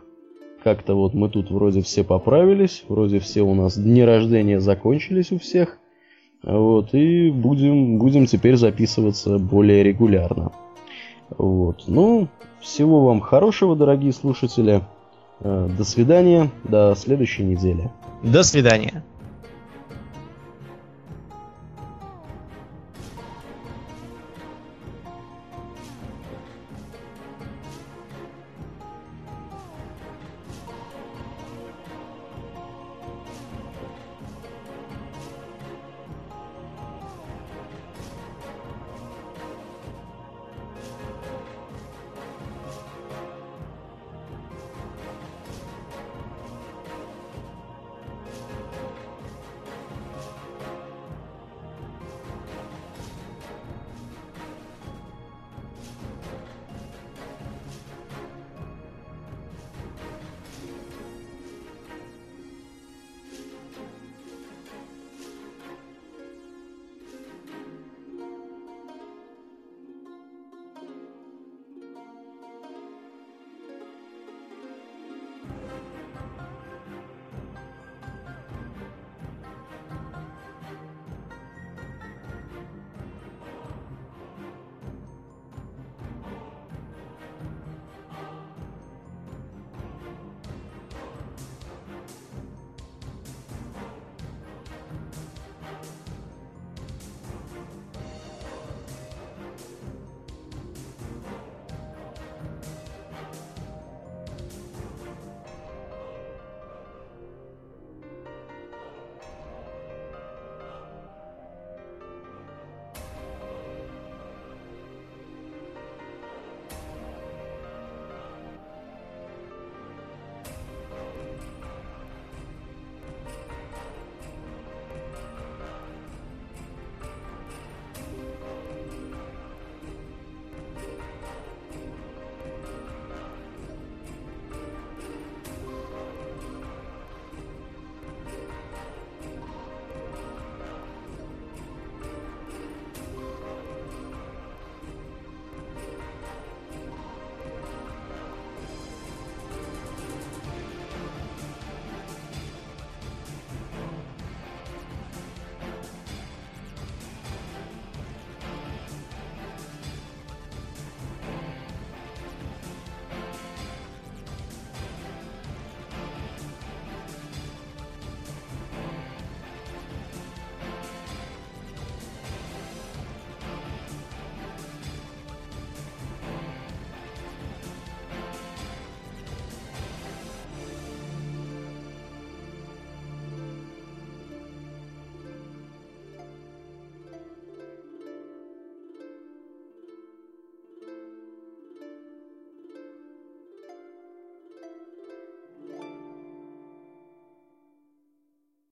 Как-то вот мы тут вроде все поправились, вроде все у нас дни рождения закончились у всех. Вот, и будем, будем теперь записываться более регулярно. Вот, ну, всего вам хорошего, дорогие слушатели. Э, До свидания, до следующей недели. До свидания.